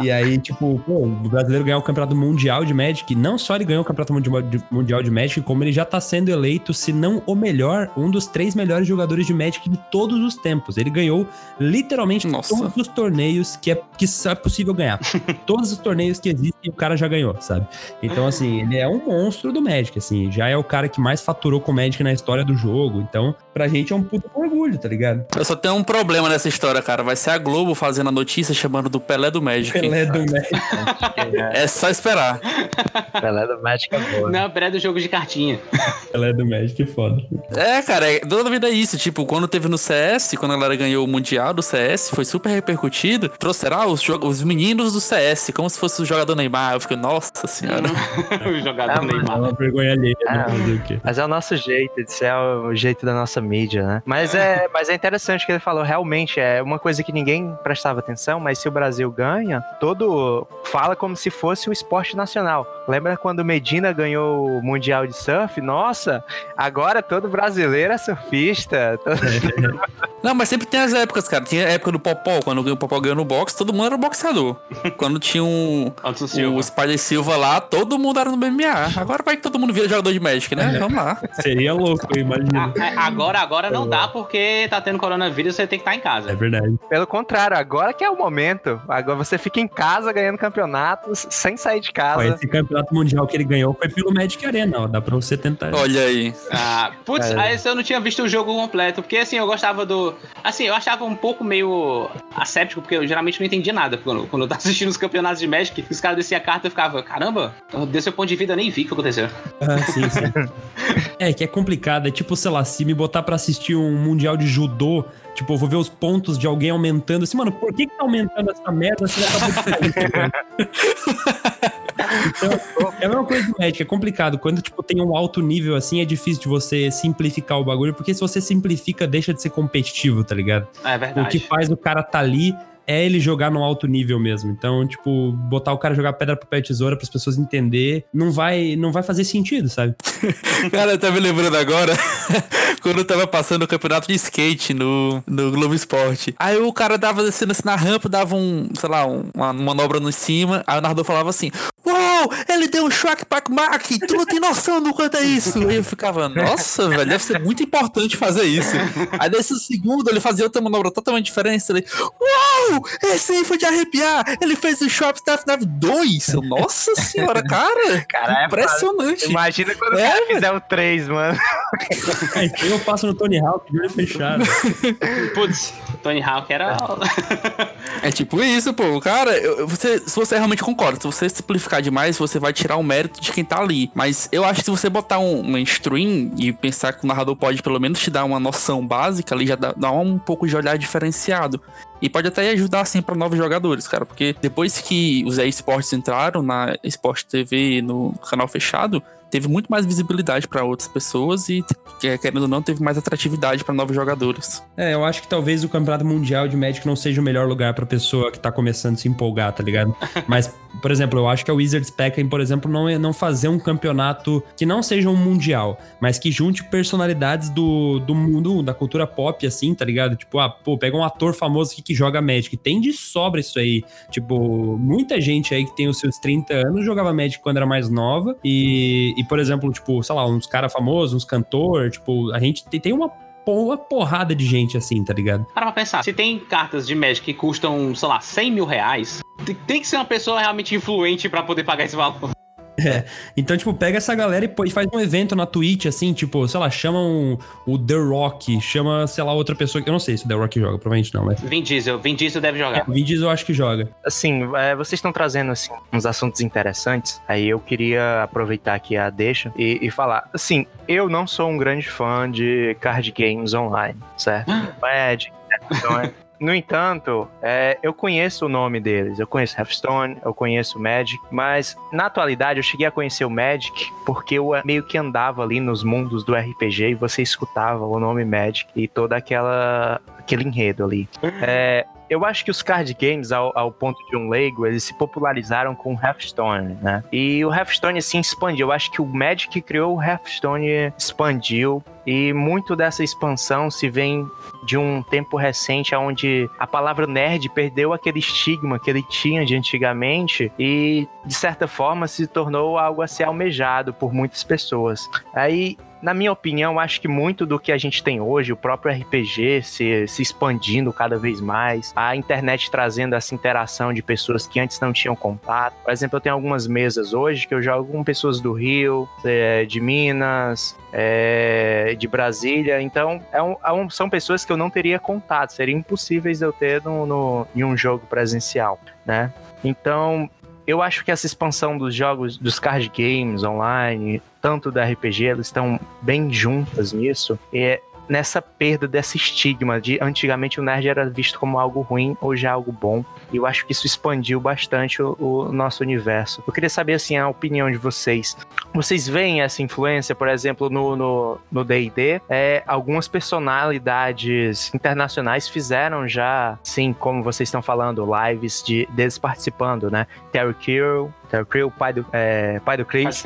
e aí, tipo, pô, o brasileiro ganhou o campeonato mundial de Magic. Não só ele ganhou o campeonato mundial de Magic, como ele já tá sendo eleito, se não o melhor, um dos três melhores jogadores de Magic de todos os tempos. Ele ganhou literalmente Nossa. todos os torneios que é, que é possível ganhar. [LAUGHS] todos os torneios que existem, o cara já ganhou, sabe? Então, assim, ele é um monstro do Magic, assim. Já é o cara que mais faturou com o Magic na história do jogo. Então, pra gente é um puto orgulho, tá ligado? Eu só tenho um problema nessa história, cara. Vai ser a Globo fazendo a notícia chamando do Pelé do Magic. Pelé do Magic. é só esperar. Pelé do Magic é boa. Não, Pelé do jogo de cartinha. Pelé do Magic é foda. É, cara, é, toda vida é isso. Tipo, quando teve no CS, quando a galera ganhou o Mundial do CS, foi super repercutido. Trouxeram ah, os, os meninos do CS, como se fosse o jogador Neymar. Eu fiquei, nossa senhora. [LAUGHS] o jogador ah, Neymar. É uma vergonha alheia, né? ah, Mas é o nosso jeito, isso é o jeito da nossa mídia, né? Mas é, mas é interessante que ele falou, realmente, é uma coisa que ninguém prestava atenção, mas se o Brasil ganha, todo fala como se fosse o esporte nacional. Lembra quando Medina ganhou o Mundial de Surf? Nossa, agora todo brasileiro é surfista. Todo... [LAUGHS] Não, mas sempre tem as épocas, cara. Tinha a época do Popó, quando o Popó ganhou no boxe, todo mundo era boxeador. [LAUGHS] quando tinha um, o Spider Silva lá, todo mundo era no MMA. Agora vai que todo mundo vira jogador de Magic, né? Vamos lá. Seria louco, eu imagino. É, agora, agora não dá porque tá tendo coronavírus, você tem que estar tá em casa. É verdade. Pelo contrário, agora que é o momento. Agora você fica em casa ganhando campeonatos sem sair de casa. Esse campeonato mundial que ele ganhou foi pelo Magic Arena, ó. Dá pra você tentar. Olha aí. Ah, putz, é. aí eu não tinha visto o jogo completo, porque assim, eu gostava do Assim, eu achava um pouco meio asséptico, porque eu geralmente não entendia nada quando, quando eu tava [LAUGHS] assistindo os campeonatos de Magic. Os caras desciam a carta e eu ficava, caramba, deu seu ponto de vida, eu nem vi o que aconteceu. Ah, sim, sim. [LAUGHS] é, que é complicado. É tipo, sei lá, se me botar pra assistir um Mundial de Judô, Tipo, eu vou ver os pontos de alguém aumentando. Assim, mano, por que, que tá aumentando essa merda se sair? então, [LAUGHS] é a mesma coisa do Magic, é complicado. Quando, tipo, tem um alto nível assim, é difícil de você simplificar o bagulho, porque se você simplifica, deixa de ser competitivo, tá ligado? É verdade. O que faz o cara tá ali é ele jogar no alto nível mesmo. Então, tipo, botar o cara jogar pedra, papel e tesoura para as pessoas entender, não vai, não vai fazer sentido, sabe? [LAUGHS] cara, eu tava me lembrando agora, [LAUGHS] quando eu tava passando o campeonato de skate no, no Globo Esporte. Aí o cara dava descendo assim na rampa, dava um, sei lá, um, uma manobra no cima, aí o narrador falava assim: Uou, ele deu um shock pack mac, tu não tem noção do quanto é isso. Aí eu ficava, nossa, velho, deve ser muito importante fazer isso. Aí nesse segundo ele fazia outra manobra totalmente diferente. Ele, uau! Esse aí foi de arrepiar! Ele fez o Shop Staff Nav 2! Nossa senhora, cara! Cara, é impressionante! Imagina quando é, o cara fizer o 3, mano. É, eu passo no Tony Hawk de olho fechado. [LAUGHS] Putz, Tony Hawk era. é tipo isso, pô. Cara, você, se você realmente concorda, se você simplificar demais, você vai tirar o mérito de quem tá ali. Mas eu acho que se você botar um, uma stream e pensar que o narrador pode pelo menos te dar uma noção básica ali, já dá, dá um pouco de olhar diferenciado. E pode até ajudar, assim, para novos jogadores, cara. Porque depois que os esportes entraram na Sport TV, no canal fechado, teve muito mais visibilidade para outras pessoas e, querendo ou não, teve mais atratividade para novos jogadores. É, eu acho que talvez o Campeonato Mundial de Magic não seja o melhor lugar pra pessoa que tá começando a se empolgar, tá ligado? [LAUGHS] Mas, por exemplo, eu acho que a Wizards Peckham, por exemplo, não, é, não fazer um campeonato que não seja um mundial, mas que junte personalidades do, do mundo, da cultura pop, assim, tá ligado? Tipo, ah, pô, pega um ator famoso aqui que joga Magic. Tem de sobra isso aí. Tipo, muita gente aí que tem os seus 30 anos jogava Magic quando era mais nova e, e por exemplo, tipo, sei lá, uns caras famosos, uns cantor, tipo, a gente tem, tem uma uma porrada de gente assim, tá ligado? Para pra pensar, se tem cartas de Magic que custam, sei lá, 100 mil reais, tem que ser uma pessoa realmente influente para poder pagar esse valor. É. Então, tipo, pega essa galera e faz um evento na Twitch, assim, tipo, sei lá, chama um, o The Rock, chama, sei lá, outra pessoa que eu não sei se o The Rock joga, provavelmente não, mas. Vin Diesel, Vin Diesel deve jogar. É, Vin Diesel eu acho que joga. Assim, é, vocês estão trazendo, assim, uns assuntos interessantes, aí eu queria aproveitar aqui a deixa e, e falar. Assim, eu não sou um grande fã de card games online, certo? [GASPS] Magic, então é. No entanto, é, eu conheço o nome deles. Eu conheço Hearthstone, eu conheço Magic, mas na atualidade eu cheguei a conhecer o Magic porque eu meio que andava ali nos mundos do RPG e você escutava o nome Magic e toda aquela aquele enredo ali. É, eu acho que os card games, ao, ao, ponto de um leigo, eles se popularizaram com o Hearthstone, né? E o Hearthstone, assim, expandiu. Eu acho que o Magic que criou o Hearthstone expandiu e muito dessa expansão se vem de um tempo recente onde a palavra nerd perdeu aquele estigma que ele tinha de antigamente e, de certa forma, se tornou algo a ser almejado por muitas pessoas. Aí na minha opinião, acho que muito do que a gente tem hoje, o próprio RPG se, se expandindo cada vez mais, a internet trazendo essa interação de pessoas que antes não tinham contato. Por exemplo, eu tenho algumas mesas hoje que eu jogo com pessoas do Rio, é, de Minas, é, de Brasília. Então, é é um, são pessoas que eu não teria contato, seriam impossíveis eu ter no, no, em um jogo presencial, né? Então, eu acho que essa expansão dos jogos, dos card games online, tanto da RPG, elas estão bem juntas nisso. E nessa perda desse estigma de antigamente o nerd era visto como algo ruim, hoje é algo bom. E eu acho que isso expandiu bastante o, o nosso universo. Eu queria saber assim a opinião de vocês. Vocês veem essa influência, por exemplo, no no D&D? É, algumas personalidades internacionais fizeram já, sim, como vocês estão falando, lives de deles participando, né? Terry Crew, Terry Crew, pai do é, pai do Chris,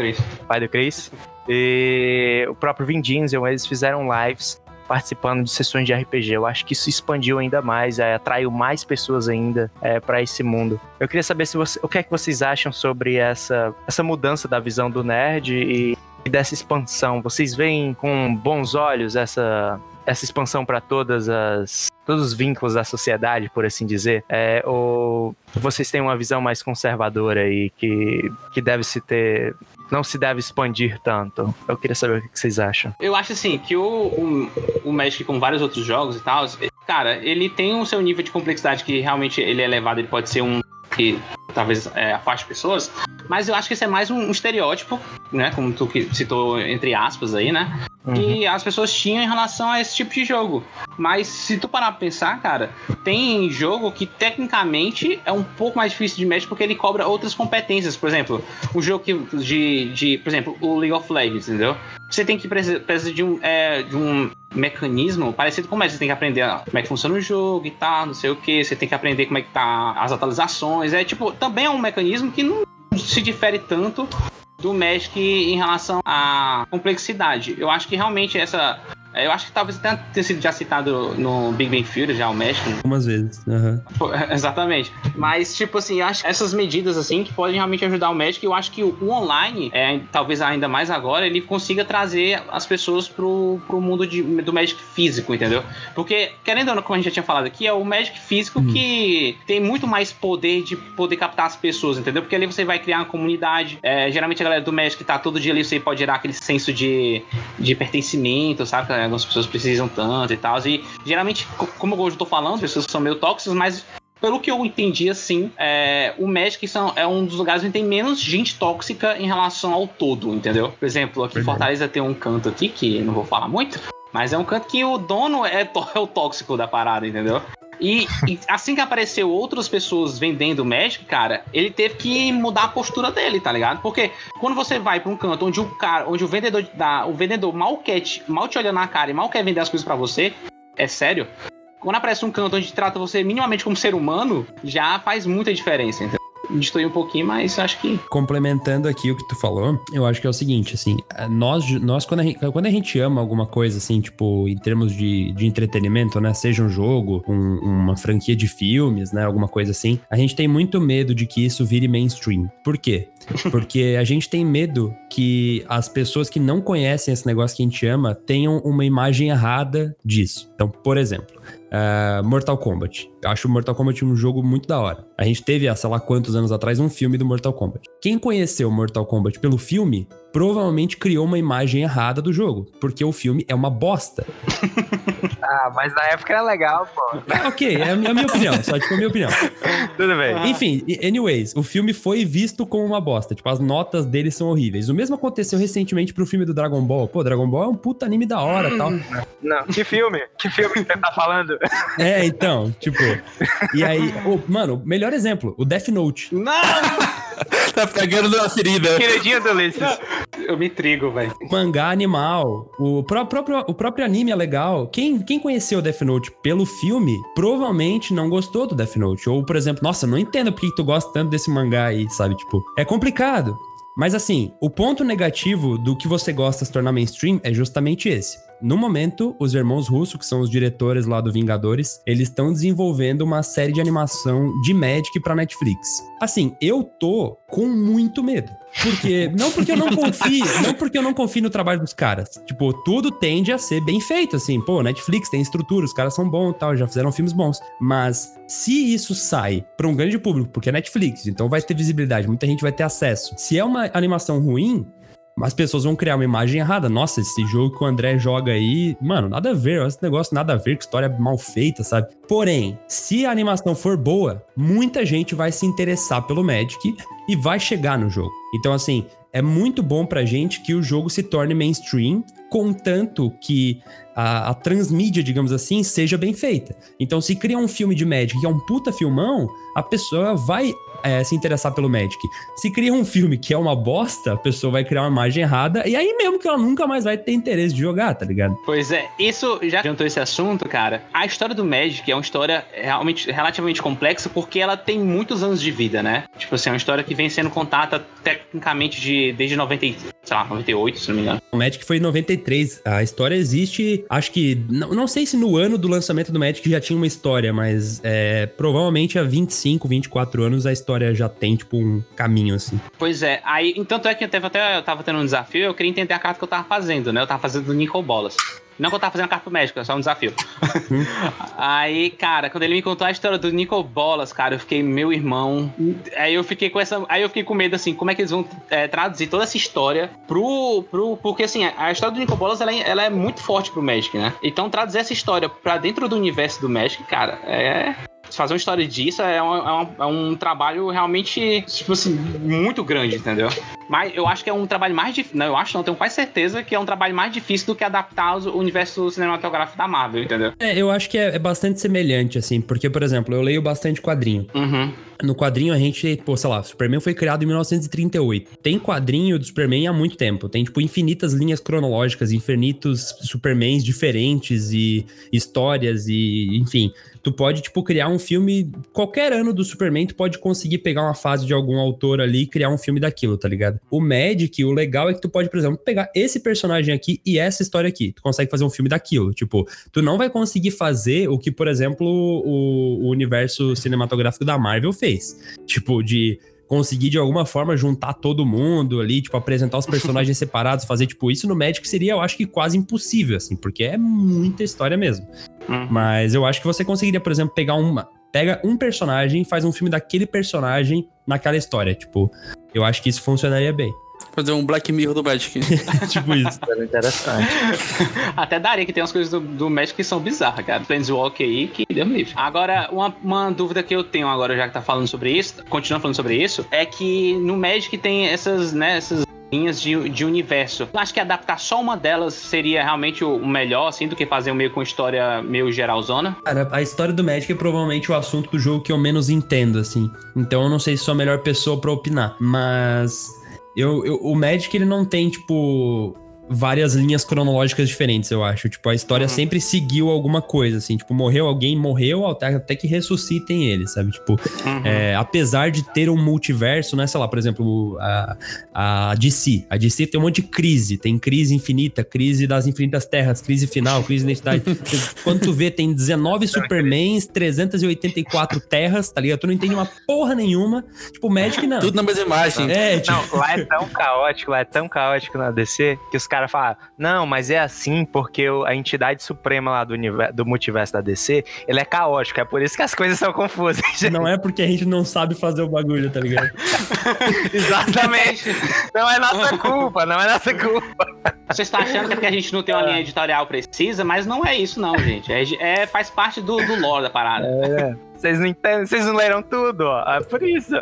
pai do Chris. E o próprio Vin Diesel, eles fizeram lives participando de sessões de RPG. Eu acho que isso expandiu ainda mais, é, atraiu mais pessoas ainda é, para esse mundo. Eu queria saber se você, o que é que vocês acham sobre essa, essa mudança da visão do nerd e, e dessa expansão. Vocês veem com bons olhos essa, essa expansão para todas as todos os vínculos da sociedade, por assim dizer, é, ou vocês têm uma visão mais conservadora e que, que deve se ter não se deve expandir tanto. Eu queria saber o que vocês acham. Eu acho assim que o, o, o Magic, com vários outros jogos e tal, cara, ele tem o seu nível de complexidade que realmente ele é elevado, ele pode ser um que talvez é, afaste pessoas, mas eu acho que isso é mais um, um estereótipo, né? Como tu citou entre aspas aí, né? Uhum. Que as pessoas tinham em relação a esse tipo de jogo. Mas se tu parar pra pensar, cara, tem jogo que tecnicamente é um pouco mais difícil de mexer porque ele cobra outras competências. Por exemplo, um jogo que, de, de. Por exemplo, o League of Legends, entendeu? Você tem que precisar de um, é, de um mecanismo parecido com o Você tem que aprender como é que funciona o jogo e tal, não sei o que. Você tem que aprender como é que tá as atualizações. É tipo, também é um mecanismo que não se difere tanto do Magic em relação à complexidade. Eu acho que realmente essa eu acho que talvez tenha, tenha sido já citado no Big Bang Theory, já o México. Algumas vezes. Uhum. [LAUGHS] Exatamente. Mas, tipo assim, eu acho essas medidas, assim, que podem realmente ajudar o México. Eu acho que o, online, é, talvez ainda mais agora, ele consiga trazer as pessoas pro, pro mundo de, do Magic físico, entendeu? Porque, querendo ou não, como a gente já tinha falado aqui, é o Magic físico uhum. que tem muito mais poder de poder captar as pessoas, entendeu? Porque ali você vai criar uma comunidade. É, geralmente a galera do Magic tá todo dia ali, você pode gerar aquele senso de, de pertencimento, sabe? Algumas pessoas precisam tanto e tal. E geralmente, como eu estou falando, as pessoas são meio tóxicas, mas pelo que eu entendi, assim, é, o Magic são, é um dos lugares onde tem menos gente tóxica em relação ao todo, entendeu? Por exemplo, aqui em Fortaleza tem um canto aqui, que não vou falar muito, mas é um canto que o dono é, [LAUGHS] é o tóxico da parada, entendeu? E, e, assim que apareceu outras pessoas vendendo Magic, cara, ele teve que mudar a postura dele, tá ligado? Porque quando você vai para um canto onde o cara, onde o vendedor dá, o vendedor mal quer te, mal te olha na cara e mal quer vender as coisas para você, é sério. Quando aparece um canto onde trata você minimamente como ser humano, já faz muita diferença, entendeu? Destruir um pouquinho, mas acho que. Complementando aqui o que tu falou, eu acho que é o seguinte, assim, nós, nós quando, a gente, quando a gente ama alguma coisa, assim, tipo, em termos de, de entretenimento, né? Seja um jogo, um, uma franquia de filmes, né? Alguma coisa assim, a gente tem muito medo de que isso vire mainstream. Por quê? Porque a gente tem medo que as pessoas que não conhecem esse negócio que a gente ama tenham uma imagem errada disso. Então, por exemplo, uh, Mortal Kombat. Eu acho Mortal Kombat um jogo muito da hora. A gente teve, há sei lá quantos anos atrás, um filme do Mortal Kombat. Quem conheceu Mortal Kombat pelo filme provavelmente criou uma imagem errada do jogo, porque o filme é uma bosta. [LAUGHS] ah, mas na época era legal, pô. É, ok, é a minha opinião, só tipo a minha opinião. Tudo bem. Enfim, anyways, o filme foi visto como uma bosta, tipo, as notas dele são horríveis. O mesmo aconteceu recentemente pro filme do Dragon Ball. Pô, Dragon Ball é um puta anime da hora e tal. Não, que filme? Que filme que você tá falando? É, então, tipo. E aí, oh, mano, melhor exemplo, o Death Note. Não! tá pegando na ferida. Queridinha do Ulisses. Eu me trigo, velho. Mangá animal. O pró- próprio, o próprio anime é legal. Quem, quem conheceu Death Note pelo filme, provavelmente não gostou do Death Note. Ou, por exemplo, nossa, não entendo por que tu gosta tanto desse mangá aí, sabe? Tipo, é complicado. Mas assim, o ponto negativo do que você gosta se tornar mainstream é justamente esse. No momento, os irmãos Russo, que são os diretores lá do Vingadores, eles estão desenvolvendo uma série de animação de Magic pra Netflix. Assim, eu tô com muito medo. Porque [LAUGHS] não porque eu não confio, não porque eu não confio no trabalho dos caras. Tipo, tudo tende a ser bem feito assim. Pô, Netflix tem estrutura, os caras são bons, e tal, já fizeram filmes bons. Mas se isso sai pra um grande público, porque é Netflix, então vai ter visibilidade, muita gente vai ter acesso. Se é uma animação ruim, as pessoas vão criar uma imagem errada. Nossa, esse jogo que o André joga aí, mano, nada a ver, esse negócio nada a ver, que história mal feita, sabe? Porém, se a animação for boa, muita gente vai se interessar pelo Magic e vai chegar no jogo. Então, assim, é muito bom pra gente que o jogo se torne mainstream, contanto que a, a transmídia, digamos assim, seja bem feita. Então, se cria um filme de Magic que é um puta filmão, a pessoa vai é, se interessar pelo Magic. Se cria um filme que é uma bosta, a pessoa vai criar uma imagem errada, e aí mesmo que ela nunca mais vai ter interesse de jogar, tá ligado? Pois é, isso já adiantou esse assunto, cara. A história do Magic é uma história realmente relativamente complexa porque ela tem muitos anos de vida, né? Tipo assim, é uma história que vem sendo contada tecnicamente de, desde 90, e- sei lá, 98, se não me engano. O Magic foi em 93. A história existe, acho que. Não, não sei se no ano do lançamento do Magic já tinha uma história, mas é, provavelmente há 25, 24 anos a história já tem, tipo, um caminho assim. Pois é, aí, então é que eu teve até eu tava tendo um desafio, eu queria entender a carta que eu tava fazendo, né? Eu tava fazendo do Nico Bolas. Não que eu tava fazendo a carta pro médico, é só um desafio. [LAUGHS] aí, cara, quando ele me contou a história do Nico Bolas, cara, eu fiquei, meu irmão. Aí eu fiquei com essa. Aí eu fiquei com medo, assim, como é que eles vão é, traduzir toda essa história pro. pro porque, assim, a história do Nico Bolas ela, é- ela é muito forte pro Magic, né? Então, traduzir essa história pra dentro do universo do Magic, cara, é fazer uma história disso é um, é um, é um trabalho realmente, tipo assim, muito grande, entendeu? Mas eu acho que é um trabalho mais difícil. Não, eu acho não, tenho quase certeza que é um trabalho mais difícil do que adaptar o universo cinematográfico da Marvel, entendeu? É, eu acho que é, é bastante semelhante, assim, porque, por exemplo, eu leio bastante quadrinho. Uhum. No quadrinho a gente, pô, sei lá, Superman foi criado em 1938. Tem quadrinho do Superman há muito tempo. Tem, tipo, infinitas linhas cronológicas, infinitos Supermans diferentes e histórias e, enfim. Tu pode, tipo, criar um filme. Qualquer ano do Superman, tu pode conseguir pegar uma fase de algum autor ali e criar um filme daquilo, tá ligado? O Magic, o legal é que tu pode, por exemplo, pegar esse personagem aqui e essa história aqui. Tu consegue fazer um filme daquilo. Tipo, tu não vai conseguir fazer o que, por exemplo, o, o universo cinematográfico da Marvel fez. Tipo, de conseguir de alguma forma juntar todo mundo ali, tipo, apresentar os [LAUGHS] personagens separados, fazer tipo isso no Magic seria, eu acho que quase impossível, assim, porque é muita história mesmo. Uhum. Mas eu acho que você conseguiria, por exemplo, pegar uma. Pega um personagem e faz um filme daquele personagem naquela história. Tipo, eu acho que isso funcionaria bem. Fazer um Black Mirror do Magic. [LAUGHS] tipo isso. Era interessante. [LAUGHS] Até daria que tem umas coisas do, do Magic que são bizarras, cara. Planeswalker aí, que deu livre. Agora, uma, uma dúvida que eu tenho agora, já que tá falando sobre isso, continuando falando sobre isso, é que no Magic tem essas, né, essas linhas de, de universo. Eu acho que adaptar só uma delas seria realmente o melhor, assim, do que fazer um meio com história meio geralzona. Cara, a história do Magic é provavelmente o assunto do jogo que eu menos entendo, assim. Então eu não sei se sou a melhor pessoa pra opinar. Mas eu, eu- o Magic, ele não tem, tipo, várias linhas cronológicas diferentes, eu acho. Tipo, a história Uhum. sempre seguiu alguma coisa, assim. Tipo, morreu alguém, morreu, até, até que ressuscitem ele, sabe? Tipo, Uhum. é, apesar de ter um multiverso, né? Sei lá, por exemplo, a, a DC. A DC tem um monte de crise. Tem crise infinita, crise das infinitas terras, crise final, crise de identidade. [LAUGHS] Quando tu vê, tem 19 Supermans, 384 terras, tá ligado? Tu não entende uma porra nenhuma. Tipo, Magic não. Tudo na mesma imagem. É, tipo, Não, lá é tão caótico, lá é tão caótico na DC que os caras falam, não, mas é assim porque a entidade suprema lá do, univer- do multiverso da DC, ele é caótico, é por isso que as coisas são confusas. [LAUGHS] não é porque a gente não sabe fazer o bagulho, tá ligado? [LAUGHS] Exatamente. Não é nossa culpa, não é nossa culpa. Você está achando que é porque a gente não tem uma linha editorial precisa, mas não é isso, não, gente. É, é- faz parte do, do lore da parada. Vocês não entendem, vocês não leram tudo, ó. É por isso.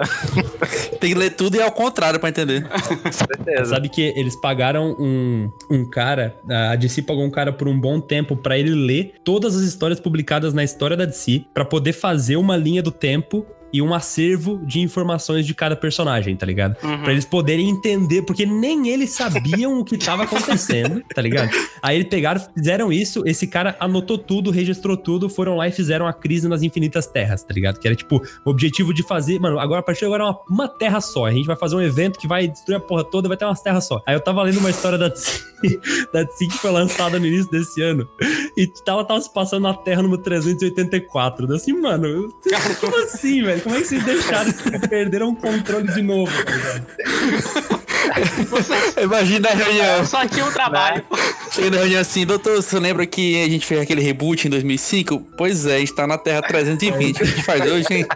[LAUGHS] Tem que ler tudo e ao contrário pra entender. Com certeza. Sabe que eles pagaram um, um cara, a DC pagou um cara por um bom tempo pra ele ler todas as histórias publicadas na história da DC, pra poder fazer uma linha do tempo e um acervo de informações de cada personagem, tá ligado? Uhum. Pra eles poderem entender, porque nem eles sabiam o que tava acontecendo, tá ligado? Aí eles pegaram, fizeram isso, esse cara anotou tudo, registrou tudo, foram lá e fizeram a crise nas infinitas terras, tá ligado? Que era tipo o objetivo de fazer, mano, agora a partir de agora é uma, uma terra só. A gente vai fazer um evento que vai destruir a porra toda, vai ter umas terras só. Aí eu tava lendo uma história da Tsi, [LAUGHS] da Tsi que foi lançada no início desse ano. E ela tava se passando na Terra número 384. Daí assim, mano, [LAUGHS] como assim, velho? Como é que vocês deixaram, perderam o controle de novo, tá? Imagina a reunião. Só tinha um trabalho. Chega na reunião assim, doutor, você lembra que a gente fez aquele reboot em 2005? Pois é, a gente tá na Terra 320. O que a gente faz hoje, hein?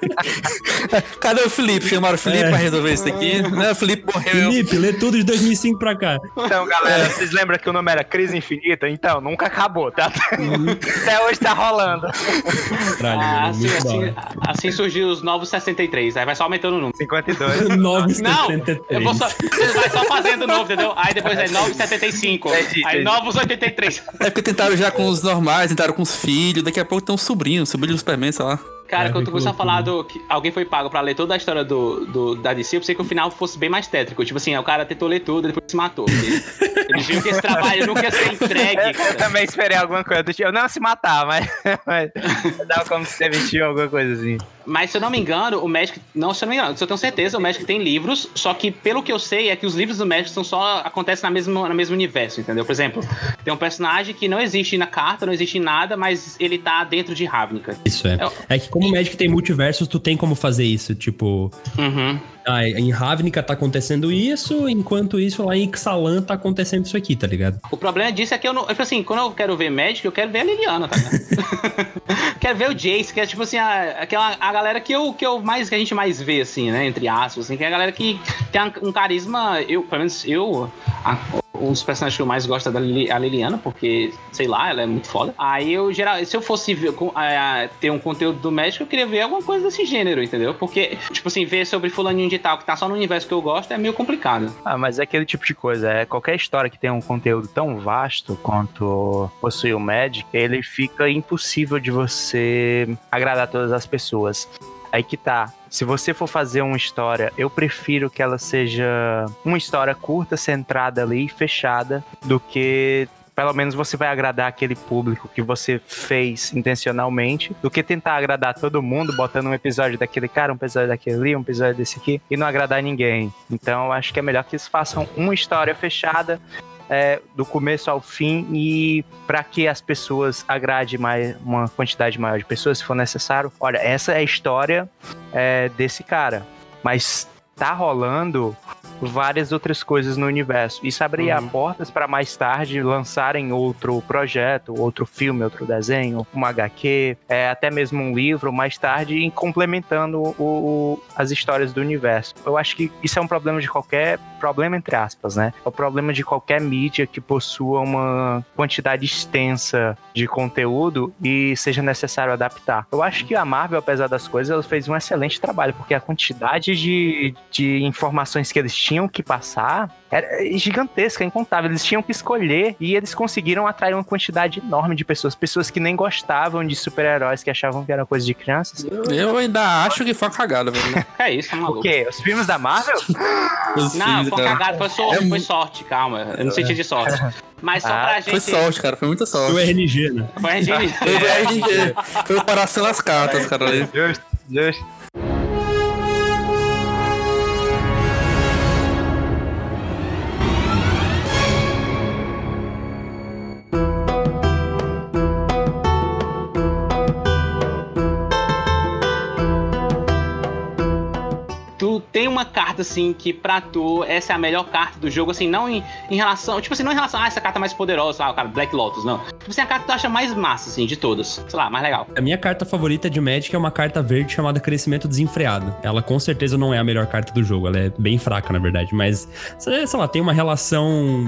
[LAUGHS] Cadê o Felipe? Chamaram o Felipe É. pra resolver isso aqui? Né? O Felipe morreu. Felipe, lê tudo de 2005 pra cá. Então, galera, vocês lembram que o nome era Crise Infinita? Então, nunca acabou, tá? Até hoje tá rolando. Caralho, Ah, assim, assim, assim surgiu os novos 63. Aí vai só aumentando o número. 52. [LAUGHS] Não, 973. eu vou só, vai só fazendo novo, entendeu? Aí depois é 975. Entendi, Aí entendi. Novos 83. É porque tentaram já com os normais, tentaram com os filhos, daqui a pouco tem um sobrinho, sobrinho do Superman, sei lá. Cara, É, quando tu começou a falar do que alguém foi pago pra ler toda a história do, do, da DC, eu pensei que o final fosse bem mais tétrico. Tipo assim, o cara tentou ler tudo e depois se matou. Ele viu que esse trabalho nunca ia ser entregue, Eu, [LAUGHS] eu cara. também esperei alguma coisa do tipo. Eu não se matar, mas. [LAUGHS] mas dava como se demitiu alguma coisa assim. Mas se eu não me engano, o Magic. Não, se eu não me engano, se eu tenho certeza, o Magic tem livros, só que pelo que eu sei é que os livros do Magic são só. acontecem na mesma, no mesmo universo, entendeu? Por exemplo, tem um personagem que não existe na carta, não existe em nada, mas ele tá dentro de Ravnica. Isso é. Eu- É que como o Magic tem multiversos, tu tem como fazer isso. Tipo, Uhum. Ah, em Ravnica tá acontecendo isso, enquanto isso lá em Ixalan tá acontecendo isso aqui, tá ligado? O problema disso é que eu não. Tipo assim, quando eu quero ver Magic, eu quero ver a Liliana, tá ligado? [LAUGHS] quero ver o Jace, que é tipo assim, a, aquela, a galera que eu, que eu mais que a gente mais vê, assim, né? Entre aspas, assim, que é a galera que tem um carisma. Eu, pelo menos eu. a- um dos personagens que eu mais gosto é da Lili- a Liliana, porque, sei lá, ela é muito foda. Aí eu, geral, se eu fosse ver, com- a- ter um conteúdo do Magic, eu queria ver alguma coisa desse gênero, entendeu? Porque, tipo assim, ver sobre fulaninho de tal que tá só no universo que eu gosto é meio complicado. Ah, mas é aquele tipo de coisa. É qualquer história que tem um conteúdo tão vasto quanto possui o Magic, ele fica impossível de você agradar todas as pessoas. Aí que tá. Se você for fazer uma história, eu prefiro que ela seja uma história curta, centrada ali, fechada, do que pelo menos você vai agradar aquele público que você fez intencionalmente, do que tentar agradar todo mundo, botando um episódio daquele cara, um episódio daquele ali, um episódio desse aqui, e não agradar ninguém. Então, acho que é melhor que eles façam uma história fechada, é, do começo ao fim, e para que as pessoas agrade mais, uma quantidade maior de pessoas, se for necessário. Olha, essa é a história é, desse cara, mas tá rolando várias outras coisas no universo. Isso abriria Uhum. portas para mais tarde lançarem outro projeto, outro filme, outro desenho, uma HQ, é, até mesmo um livro mais tarde, e complementando o- o- as histórias do universo. Eu acho que isso é um problema de qualquer problema entre aspas, né? É o problema de qualquer mídia que possua uma quantidade extensa de conteúdo e seja necessário adaptar. Eu acho que a Marvel, apesar das coisas, ela fez um excelente trabalho, porque a quantidade de, de informações que eles tinham que passar era gigantesca, incontável. Eles tinham que escolher e eles conseguiram atrair uma quantidade enorme de pessoas. Pessoas que nem gostavam de super-heróis, que achavam que era coisa de crianças. Eu ainda acho que foi uma cagada, velho. É isso, maluco. O quê? Os filmes da Marvel? [LAUGHS] Os Não, foi cara. cagado, foi, sorte, É foi sorte, calma. Eu não senti de sorte. Mas só Ah, pra gente. Foi sorte, cara, foi muita sorte. O RNG, né? Pra gente. Foi, RNG, foi o coração nas cartas, cara. ali. Justo, justo. Tu tem uma carta, assim, que pra tu, essa é a melhor carta do jogo, assim, não em, em relação. Tipo assim, não em relação a ah, essa carta é mais poderosa, ah, o cara, Black Lotus, não. Tipo assim, a carta que tu acha mais massa, assim, de todas. Sei lá, mais legal. A minha carta favorita de Magic é uma carta verde chamada Crescimento Desenfreado. Ela com certeza não é a melhor carta do jogo, ela é bem fraca, na verdade, mas, sei lá, tem uma relação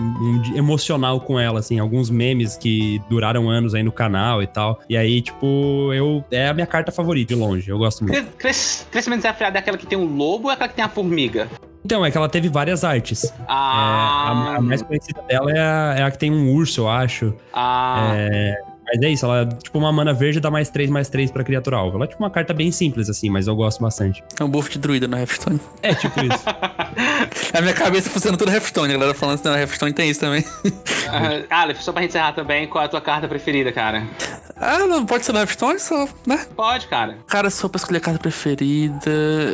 emocional com ela, assim, alguns memes que duraram anos aí no canal e tal. E aí, tipo, eu é a minha carta favorita de longe, eu gosto muito. Cres- cres- crescimento desafiado é aquela que tem um lobo ou é aquela que tem a formiga? Então, é que ela teve várias artes. É, Ah. a, a mais conhecida dela é a, é a que tem um urso, eu acho. ah. É, Mas é isso, ela, tipo, uma mana verde dá mais 3, mais 3 pra criatura alvo. Ela é tipo uma carta bem simples, assim, mas eu gosto bastante. É um buff de druida no Hearthstone. É, tipo isso. [LAUGHS] A minha cabeça funciona tudo Hearthstone. A galera falando assim, na Hearthstone tem isso também. Uh, Aleph, só pra gente encerrar também, qual é a tua carta preferida, cara? Ah, não pode ser no Hearthstone, só, né? Pode, cara. Cara, só pra escolher a carta preferida.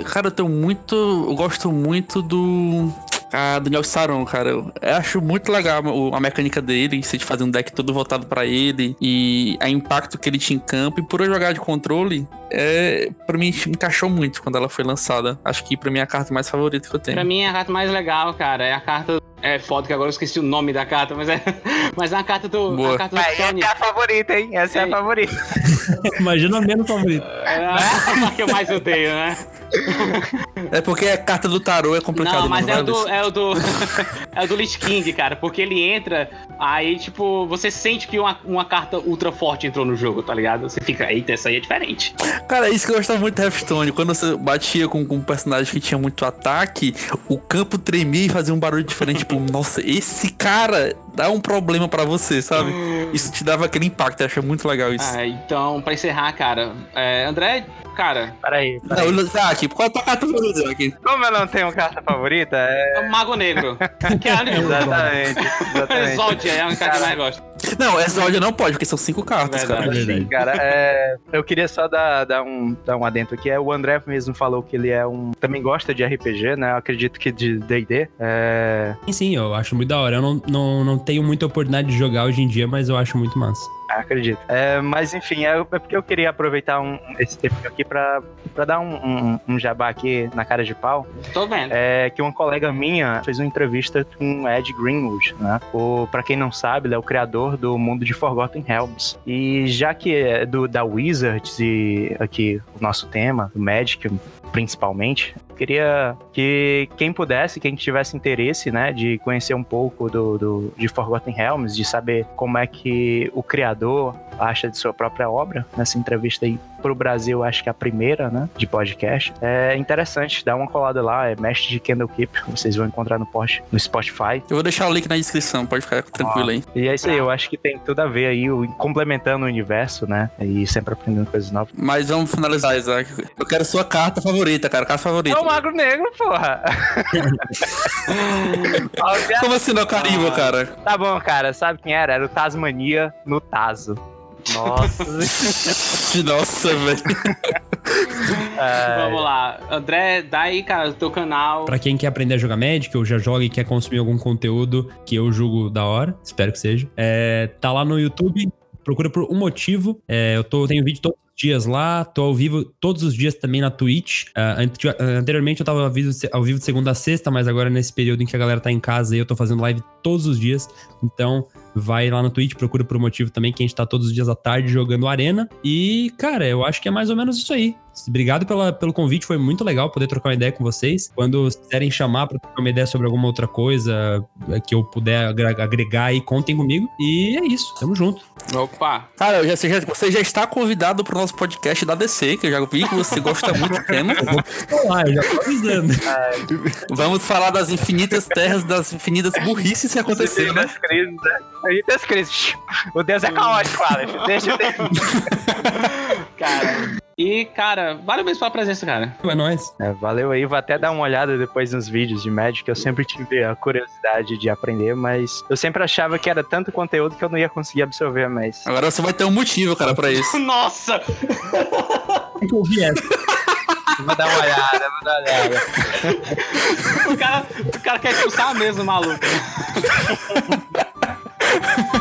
Cara, eu tenho muito. Eu gosto muito do. Ah, do Saron, cara. Eu acho muito legal a mecânica dele, se de fazer um deck todo voltado para ele e a impacto que ele tinha em campo. E por eu jogar de controle, é, pra mim encaixou muito quando ela foi lançada. Acho que pra mim é a carta mais favorita que eu tenho. Pra mim é a carta mais legal, cara. É a carta. É foda que agora eu esqueci o nome da carta, mas é. [LAUGHS] Mas é a carta do. Boa. A carta do é, é a favorita, hein? Essa é, é a favorita. [LAUGHS] Imagina a menos favorita. É a que eu mais odeio, né? É porque a carta do tarô é complicado. Não, mas não é, do, é o do. [LAUGHS] é o do Lich King, cara. Porque ele entra, aí, tipo, você sente que uma, uma carta ultra forte entrou no jogo, tá ligado? Você fica, eita, essa aí é diferente. Cara, isso que eu gostava muito do Hearthstone. Quando você batia com, com um personagem que tinha muito ataque, o campo tremia e fazia um barulho diferente. tipo, [LAUGHS] nossa, esse cara dá um problema para você, sabe? Isso te dava aquele impacto. Eu achei muito legal isso. Ah, então, pra encerrar, cara, é, André, cara. Peraí. peraí. Não, Isaac, qual é a tua carta favorita aqui? Como eu não tenho carta favorita, é. O Mago Negro. [LAUGHS] que é a Exatamente. [LAUGHS] exatamente. Exaltia é a única que eu mais gosto. Não, Exódia não pode, porque são cinco cartas, Verdade. cara. Sim, cara, é... eu queria só dar, dar, um, dar um adentro aqui. É, o André mesmo falou que ele é um. Também gosta de RPG, né? Eu acredito que de DD. É... Sim, sim, eu acho muito da hora. Eu não, não, não tenho muita oportunidade de jogar hoje em dia, mas eu acho muito massa. Acredito. É, mas enfim, é, é, porque eu queria aproveitar um, esse tempo aqui pra, pra dar um, um, um, jabá aqui na cara de pau. Tô vendo. É que uma colega minha fez uma entrevista com Ed Greenwood, né? O, pra quem não sabe, ele é o criador do mundo de Forgotten Realms. E já que é do, da Wizards e aqui o nosso tema, o Magic, principalmente. Queria que quem pudesse, quem tivesse interesse, né, de conhecer um pouco do, do, de Forgotten Realms, de saber como é que o criador acha de sua própria obra, nessa entrevista aí pro Brasil, acho que é a primeira, né, de podcast. É interessante, dá uma colada lá, é Mestre de Candlekeep, vocês vão encontrar no post, no Spotify. Eu vou deixar o link na descrição, pode ficar tranquilo aí. E é isso aí, eu acho que tem tudo a ver aí, complementando o universo, né, e sempre aprendendo coisas novas. Mas vamos finalizar, Isaac. Eu quero sua carta favorita, cara, carta favorita. É o Magro Negro, porra. [LAUGHS] Como assim não carimbo, cara? Tá bom, cara, sabe quem era? Era o Tasmania no Taso. Nossa. [LAUGHS] Nossa, velho. Vamos lá. André, dá aí, cara, o teu canal. Pra quem quer aprender a jogar Magic, ou já joga e quer consumir algum conteúdo que eu julgo da hora, espero que seja. É, tá lá no YouTube, procura por um motivo. É, eu tô, tenho vídeo todos os dias lá, tô ao vivo todos os dias também na Twitch. Uh, anteriormente eu tava ao vivo, ao vivo de segunda a sexta, mas agora nesse período em que a galera tá em casa eu tô fazendo live todos os dias. Então, vai lá no Twitch, procura por motivo também, que a gente tá todos os dias à tarde jogando Arena. E, cara, eu acho que é mais ou menos isso aí. Obrigado pela, pelo convite, foi muito legal poder trocar uma ideia com vocês. Quando quiserem chamar para trocar uma ideia sobre alguma outra coisa é, que eu puder agregar aí, contem comigo. E é isso, tamo junto. Opa! Cara, já, você, já, você já está convidado pro nosso podcast da DC, que eu já vi que você gosta muito do tema. [LAUGHS] Eu já tô avisando. Vamos falar das infinitas terras, das infinitas burrices que aconteceram. Né? crises, né? Infinitas crises. O Deus é caótico, Alex. Deixa eu [LAUGHS] Cara. E, cara, valeu mesmo pela presença, cara. É nóis. É, valeu aí. Vou até dar uma olhada depois nos vídeos de Magic. Eu sempre tive a curiosidade de aprender, mas eu sempre achava que era tanto conteúdo que eu não ia conseguir absorver mais. Agora você vai ter um motivo, cara, pra isso. [LAUGHS] Nossa! Eu ouvi essa. Vou dar uma olhada, vou dar uma olhada. o, cara, o cara quer expulsar mesmo, maluco. [LAUGHS]